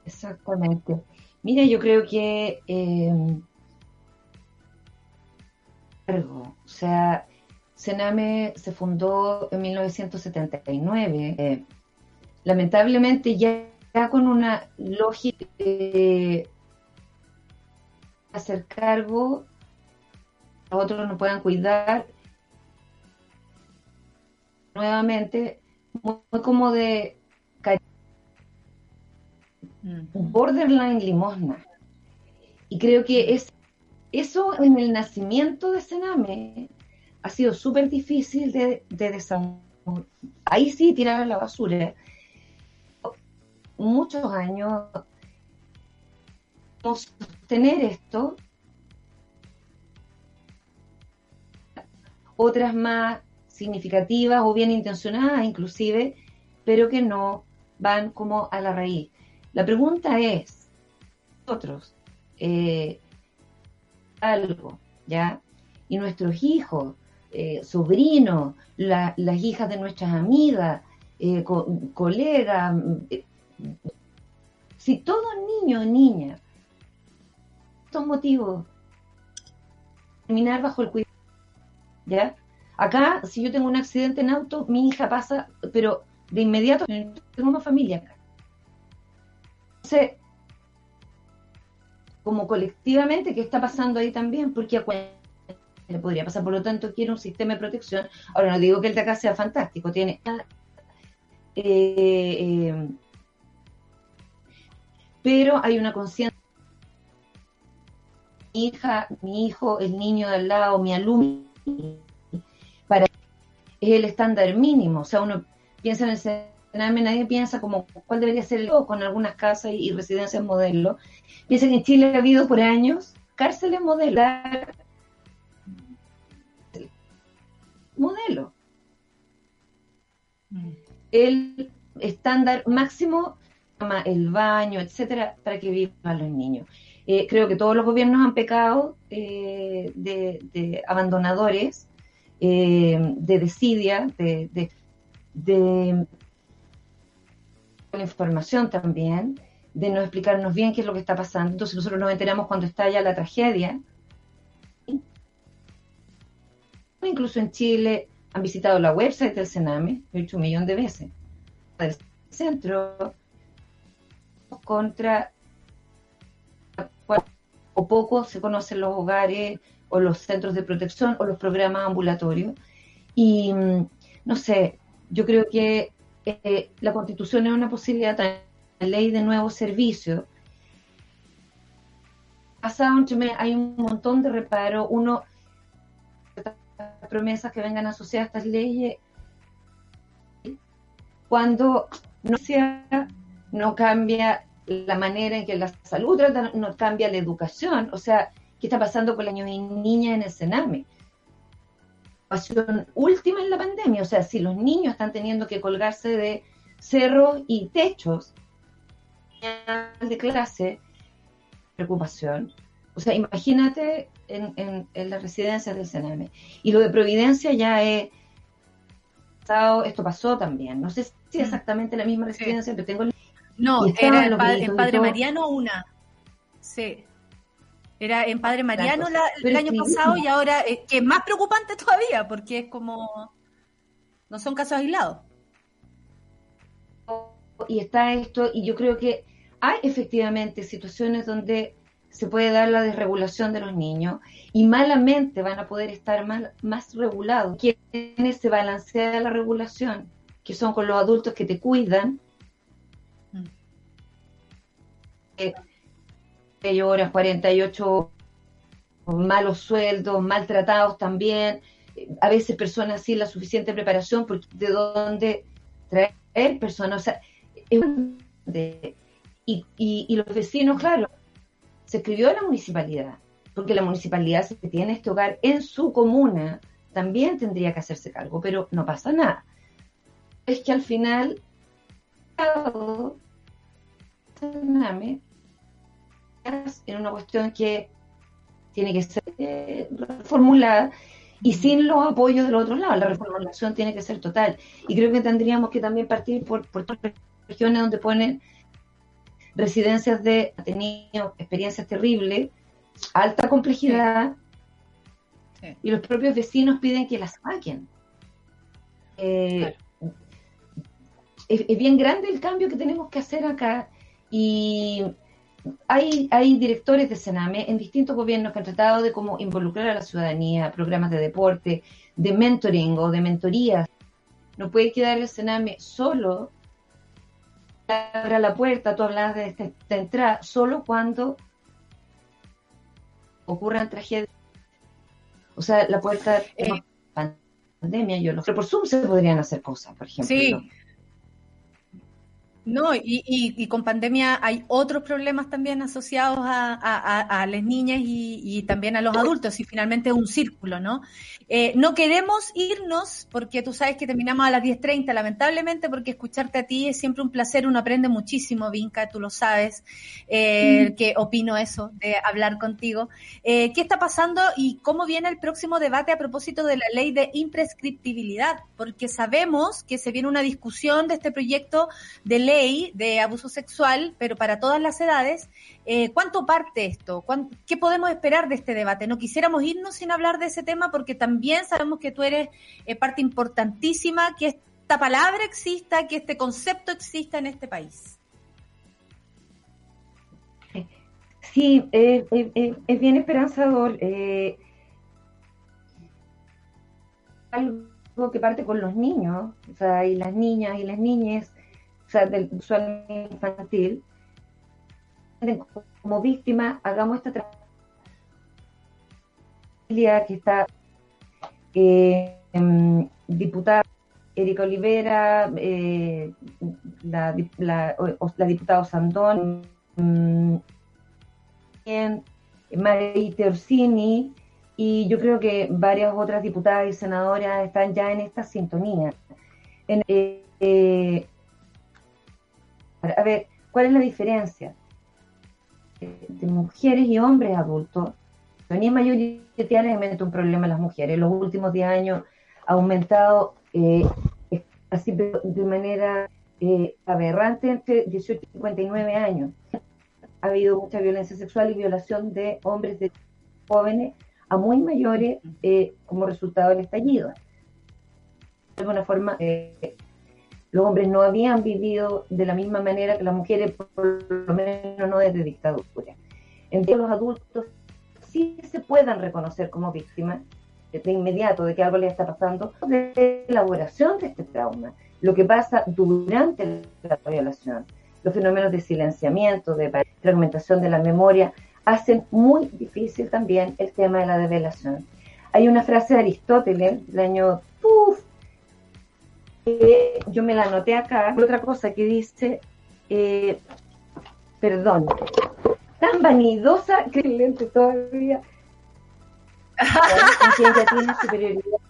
Exactamente. Mira, yo creo que eh, o sea, Sename se fundó en 1979. Eh, lamentablemente ya con una lógica de hacer cargo, a otros no puedan cuidar. Nuevamente, muy, como de borderline limosna. Y creo que es eso en el nacimiento de Sename ha sido súper difícil de, de Ahí sí tirar a la basura muchos años sostener esto, otras más significativas o bien intencionadas inclusive, pero que no van como a la raíz. La pregunta es, nosotros, eh, algo, ¿ya? Y nuestros hijos, eh, sobrinos, las hijas de nuestras amigas, eh, colegas, si todo niño o niña, estos motivos, terminar bajo el cuidado, ¿ya? Acá, si yo tengo un accidente en auto, mi hija pasa, pero de inmediato tengo una familia acá. Entonces, como colectivamente, ¿qué está pasando ahí también? Porque le podría pasar. Por lo tanto, quiere un sistema de protección. Ahora, no digo que el de acá sea fantástico, tiene... eh, eh, pero hay una conciencia. Mi hija, mi hijo, el niño de al lado, mi alumno, para es el estándar mínimo. O sea, uno piensa en el Sename, nadie piensa como cuál debería ser el con algunas casas y, residencias modelo. Piensa que en Chile ha habido por años cárceles modelo. Modelo. El estándar máximo el baño, etcétera, para que vivan los niños. Eh, creo que todos los gobiernos han pecado eh, de, abandonadores, eh, de desidia, de, de, información también, de no explicarnos bien qué es lo que está pasando. Entonces nosotros nos enteramos cuando estalla la tragedia. Incluso en Chile han visitado la website del Sename, he hecho un millón de veces, del centro, contra o poco se conocen los hogares o los centros de protección o los programas ambulatorios. Y mm, no sé, yo creo que eh, la constitución es una posibilidad, la ley de nuevos servicios. Pasado hay un montón de reparos, uno, promesas que vengan asociadas a estas leyes, cuando no sea, no cambia la manera en que la salud trata, no cambia la educación. O sea, ¿qué está pasando con los niños y niñas en el Sename? última en la pandemia, o sea, si los niños están teniendo que colgarse de cerros y techos de clase, preocupación. O sea, imagínate en, en, en las residencias del Sename. Y lo de Providencia ya es... Esto pasó también. No sé si es mm. exactamente la misma residencia, pero tengo no, era en, Padre Mariano una. Sí. Era en Padre Mariano el año pasado y ahora, es que es más preocupante todavía, porque es como. No son casos aislados. Y está esto, y yo creo que hay efectivamente situaciones donde se puede dar la desregulación de los niños y malamente van a poder estar más, más regulados. Quienes se balancea la regulación, que son con los adultos que te cuidan, eh, horas, 48 malos sueldos, maltratados también, a veces personas sin la suficiente preparación, porque de dónde traer personas, o sea, y, y, los vecinos, claro, se escribió a la municipalidad, porque la municipalidad si tiene este hogar en su comuna, también tendría que hacerse cargo, pero no pasa nada. Es que al final en una cuestión que tiene que ser eh, reformulada y sin los apoyos del otro lado. La reformulación tiene que ser total. Y creo que tendríamos que también partir por, por todas las regiones donde ponen residencias de, ha tenido experiencias terribles, alta complejidad, y los propios vecinos piden que las saquen. Eh, es, bien grande el cambio que tenemos que hacer acá y hay, hay directores de Sename en distintos gobiernos que han tratado de cómo involucrar a la ciudadanía, programas de deporte, de mentoring o de mentoría. No puede quedar el Sename solo, abra la puerta, tú hablabas de esta, entrada, solo cuando ocurran tragedias. O sea, la puerta de eh. pandemia, yo lo por Zoom se podrían hacer cosas, por ejemplo. Sí, no, y, y, con pandemia hay otros problemas también asociados a, las niñas y, también a los adultos, y finalmente es un círculo, ¿no? Eh, no queremos irnos, porque tú sabes que terminamos a las 10.30, lamentablemente, porque escucharte a ti es siempre un placer, uno aprende muchísimo, Vinca, tú lo sabes, eh, que opino eso, de hablar contigo. Eh, ¿Qué está pasando y cómo viene el próximo debate a propósito de la ley de imprescriptibilidad? Porque sabemos que se viene una discusión de este proyecto de ley de abuso sexual, pero para todas las edades. Eh, ¿Cuánto parte esto? ¿Qué podemos esperar de este debate? No quisiéramos irnos sin hablar de ese tema porque también sabemos que tú eres eh, parte importantísima, que esta palabra exista, que este concepto exista en este país. Sí, es bien esperanzador. Eh, algo que parte con los niños, o sea, y las niñas y las niñas, del usuario infantil, como víctima, hagamos esta familia que está eh, em, diputada Erika Olivera, eh, la, la, la, diputada Sandón, mm, Maite Orsini, y yo creo que varias otras diputadas y senadoras están ya en esta sintonía. Eh, eh, a ver, ¿cuál es la diferencia? De mujeres y hombres adultos, ni mayoritariamente un problema en las mujeres. En los últimos 10 años ha aumentado eh, así de manera aberrante entre 18 y 59 años. Ha habido mucha violencia sexual y violación de hombres de jóvenes a muy mayores eh, como resultado del estallido. De alguna forma, eh, los hombres no habían vivido de la misma manera que las mujeres, por lo menos no desde dictadura. Entre los adultos sí se puedan reconocer como víctimas de inmediato de que algo les está pasando, de elaboración de este trauma, lo que pasa durante la violación, los fenómenos de silenciamiento, de fragmentación de la memoria, hacen muy difícil también el tema de la develación. Hay una frase de Aristóteles del año, uf, yo me la anoté acá, otra cosa que dice, eh, perdón, tan vanidosa que el lente todavía, con quien ya tiene superioridad,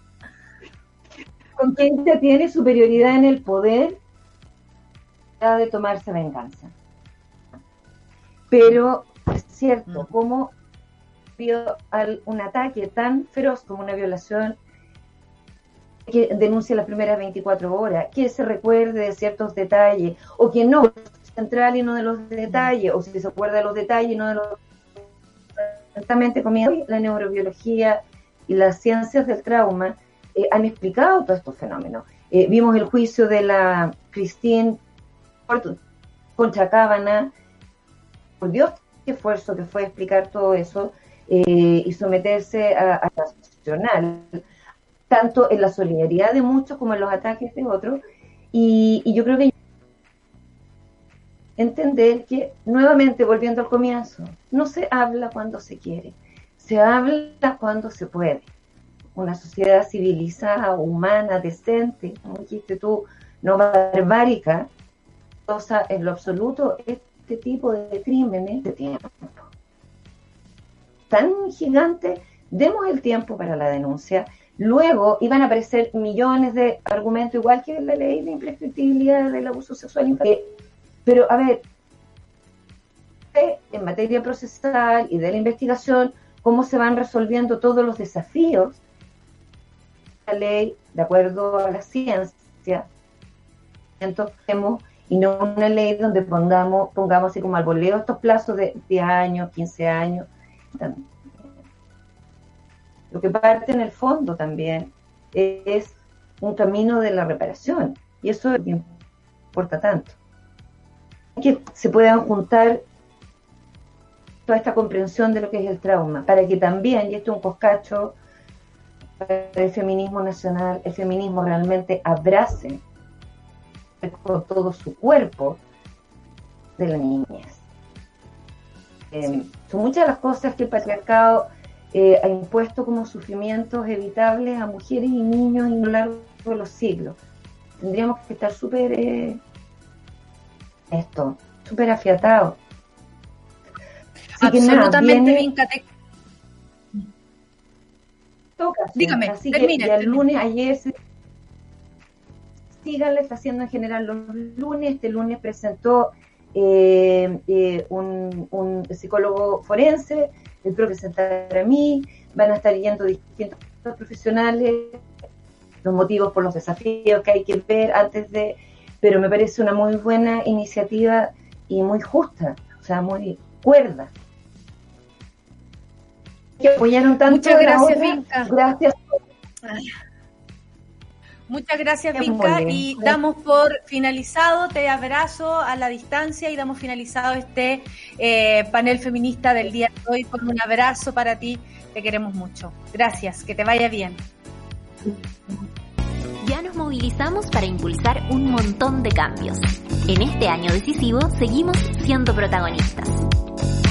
con quien ya tiene superioridad en el poder, de tomarse venganza. Pero es cierto, mm. como vio un ataque tan feroz como una violación que denuncia las primeras 24 horas, que se recuerde de ciertos detalles, o que no central y no de los detalles, o si se acuerda de los detalles y no de los exactamente comienza la neurobiología y las ciencias del trauma eh, han explicado todos estos fenómenos. Eh, vimos el juicio de la Christine Concha Cábana, por Dios esfuerzo que fue explicar todo eso eh, y someterse a, a la nacional, tanto en la solidaridad de muchos como en los ataques de otros. Y, yo creo que entender que, nuevamente volviendo al comienzo, no se habla cuando se quiere, se habla cuando se puede. Una sociedad civilizada, humana, decente, como dijiste tú, no barbárica, cosa en lo absoluto es este tipo de crímenes de tiempo. Tan gigante, demos el tiempo para la denuncia. Luego iban a aparecer millones de argumentos, igual que la ley de imprescriptibilidad del abuso sexual infantil. Pero, a ver, en materia procesal y de la investigación, cómo se van resolviendo todos los desafíos la ley de acuerdo a la ciencia. Entonces, y no una ley donde pongamos, pongamos así como al boleo estos plazos de 10 años, 15 años. Lo que parte en el fondo también es un camino de la reparación y eso importa tanto. Que se puedan juntar toda esta comprensión de lo que es el trauma, para que también, y esto es un coscacho para el feminismo nacional, el feminismo realmente abrace con todo su cuerpo de la niñez. Eh, son muchas las cosas que el patriarcado eh, ha impuesto como sufrimientos evitables a mujeres y niños a lo largo de los siglos. Tendríamos que estar súper eh, esto, súper afiatados. Absolutamente bien, Dígame, Así que el lunes, ayer se síganle, está haciendo en general los lunes. Este lunes presentó eh, eh, un, psicólogo forense, el a mí, van a estar yendo distintos profesionales, los motivos por los desafíos que hay que ver antes de, pero me parece una muy buena iniciativa y muy justa, o sea, muy cuerda. Que apoyaron tanto. Muchas gracias, Gracias. Muchas gracias, Vinca. Y damos por finalizado, te abrazo a la distancia y damos finalizado este eh, panel feminista del día de hoy con un abrazo para ti. Te queremos mucho. Gracias, que te vaya bien. Ya nos movilizamos para impulsar un montón de cambios. En este año decisivo seguimos siendo protagonistas.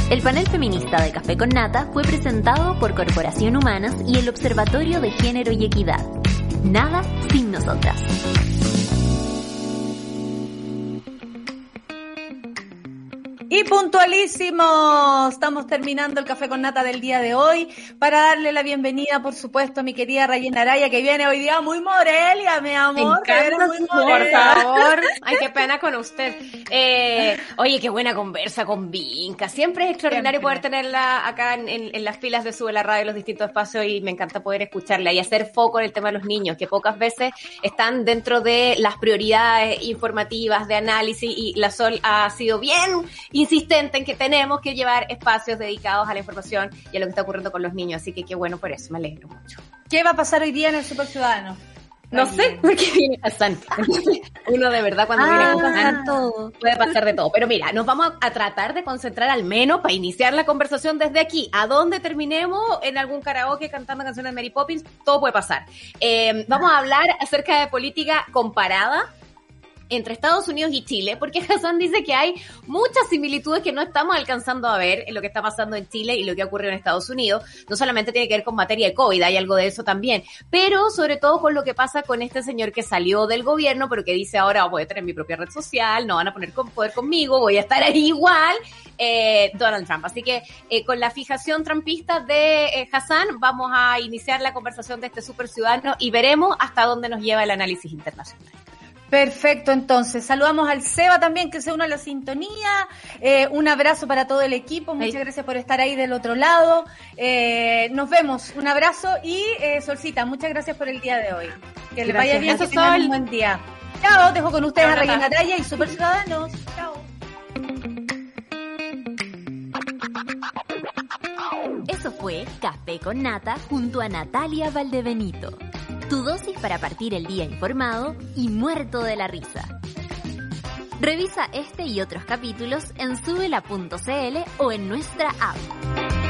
El panel feminista de Café con Nata fue presentado por Corporación Humanas y el Observatorio de Género y Equidad. Nada sin nosotras. Y puntualísimos, estamos terminando el café con nata del día de hoy para darle la bienvenida, por supuesto, a mi querida Rayena Araya, que viene hoy día muy Morelia, mi amor. Me encanta, muy por Morelia. favor. Ay, qué pena con usted. Eh, oye, qué buena conversa con Vinca. Siempre es extraordinario Siempre. poder tenerla acá en, en- en las filas de Sube la Radio, en los distintos espacios, y me encanta poder escucharla y hacer foco en el tema de los niños, que pocas veces están dentro de las prioridades informativas, de análisis, y la Sol ha sido bien insistente en que tenemos que llevar espacios dedicados a la información y a lo que está ocurriendo con los niños. Así que qué bueno por eso, me alegro mucho. ¿Qué va a pasar hoy día en el Super Ciudadano? No sé, porque viene Hassan. Uno de verdad cuando viene Ah, Hassan todo. puede pasar de todo. Pero mira, nos vamos a, a tratar de concentrar al menos para iniciar la conversación desde aquí. A donde terminemos en algún karaoke cantando canciones de Mary Poppins, todo puede pasar. Eh, vamos a hablar acerca de política comparada entre Estados Unidos y Chile, porque Hassan dice que hay muchas similitudes que no estamos alcanzando a ver en lo que está pasando en Chile y lo que ocurrió en Estados Unidos. No solamente tiene que ver con materia de COVID, hay algo de eso también, pero sobre todo con lo que pasa con este señor que salió del gobierno, pero que dice ahora voy a tener mi propia red social, no van a poner poder conmigo, voy a estar ahí igual, eh, Donald Trump. Así que eh, con la fijación trumpista de eh, Hassan, vamos a iniciar la conversación de este super ciudadano y veremos hasta dónde nos lleva el análisis internacional. Perfecto, entonces saludamos al Seba también que se une a la sintonía. Eh, un abrazo para todo el equipo. Muchas gracias por estar ahí del otro lado. Eh, nos vemos. Un abrazo y eh, Solcita, muchas gracias por el día de hoy. Que le vaya Gracias. bien, que Sol. un buen día. Chao, dejo con ustedes Chao, a Nata. Araya y Super Ciudadanos. Chao. Eso fue Café con Nata junto a Natalia Valdebenito. Tu dosis para partir el día informado y muerto de la risa. Revisa este y otros capítulos en subela.cl o en nuestra app.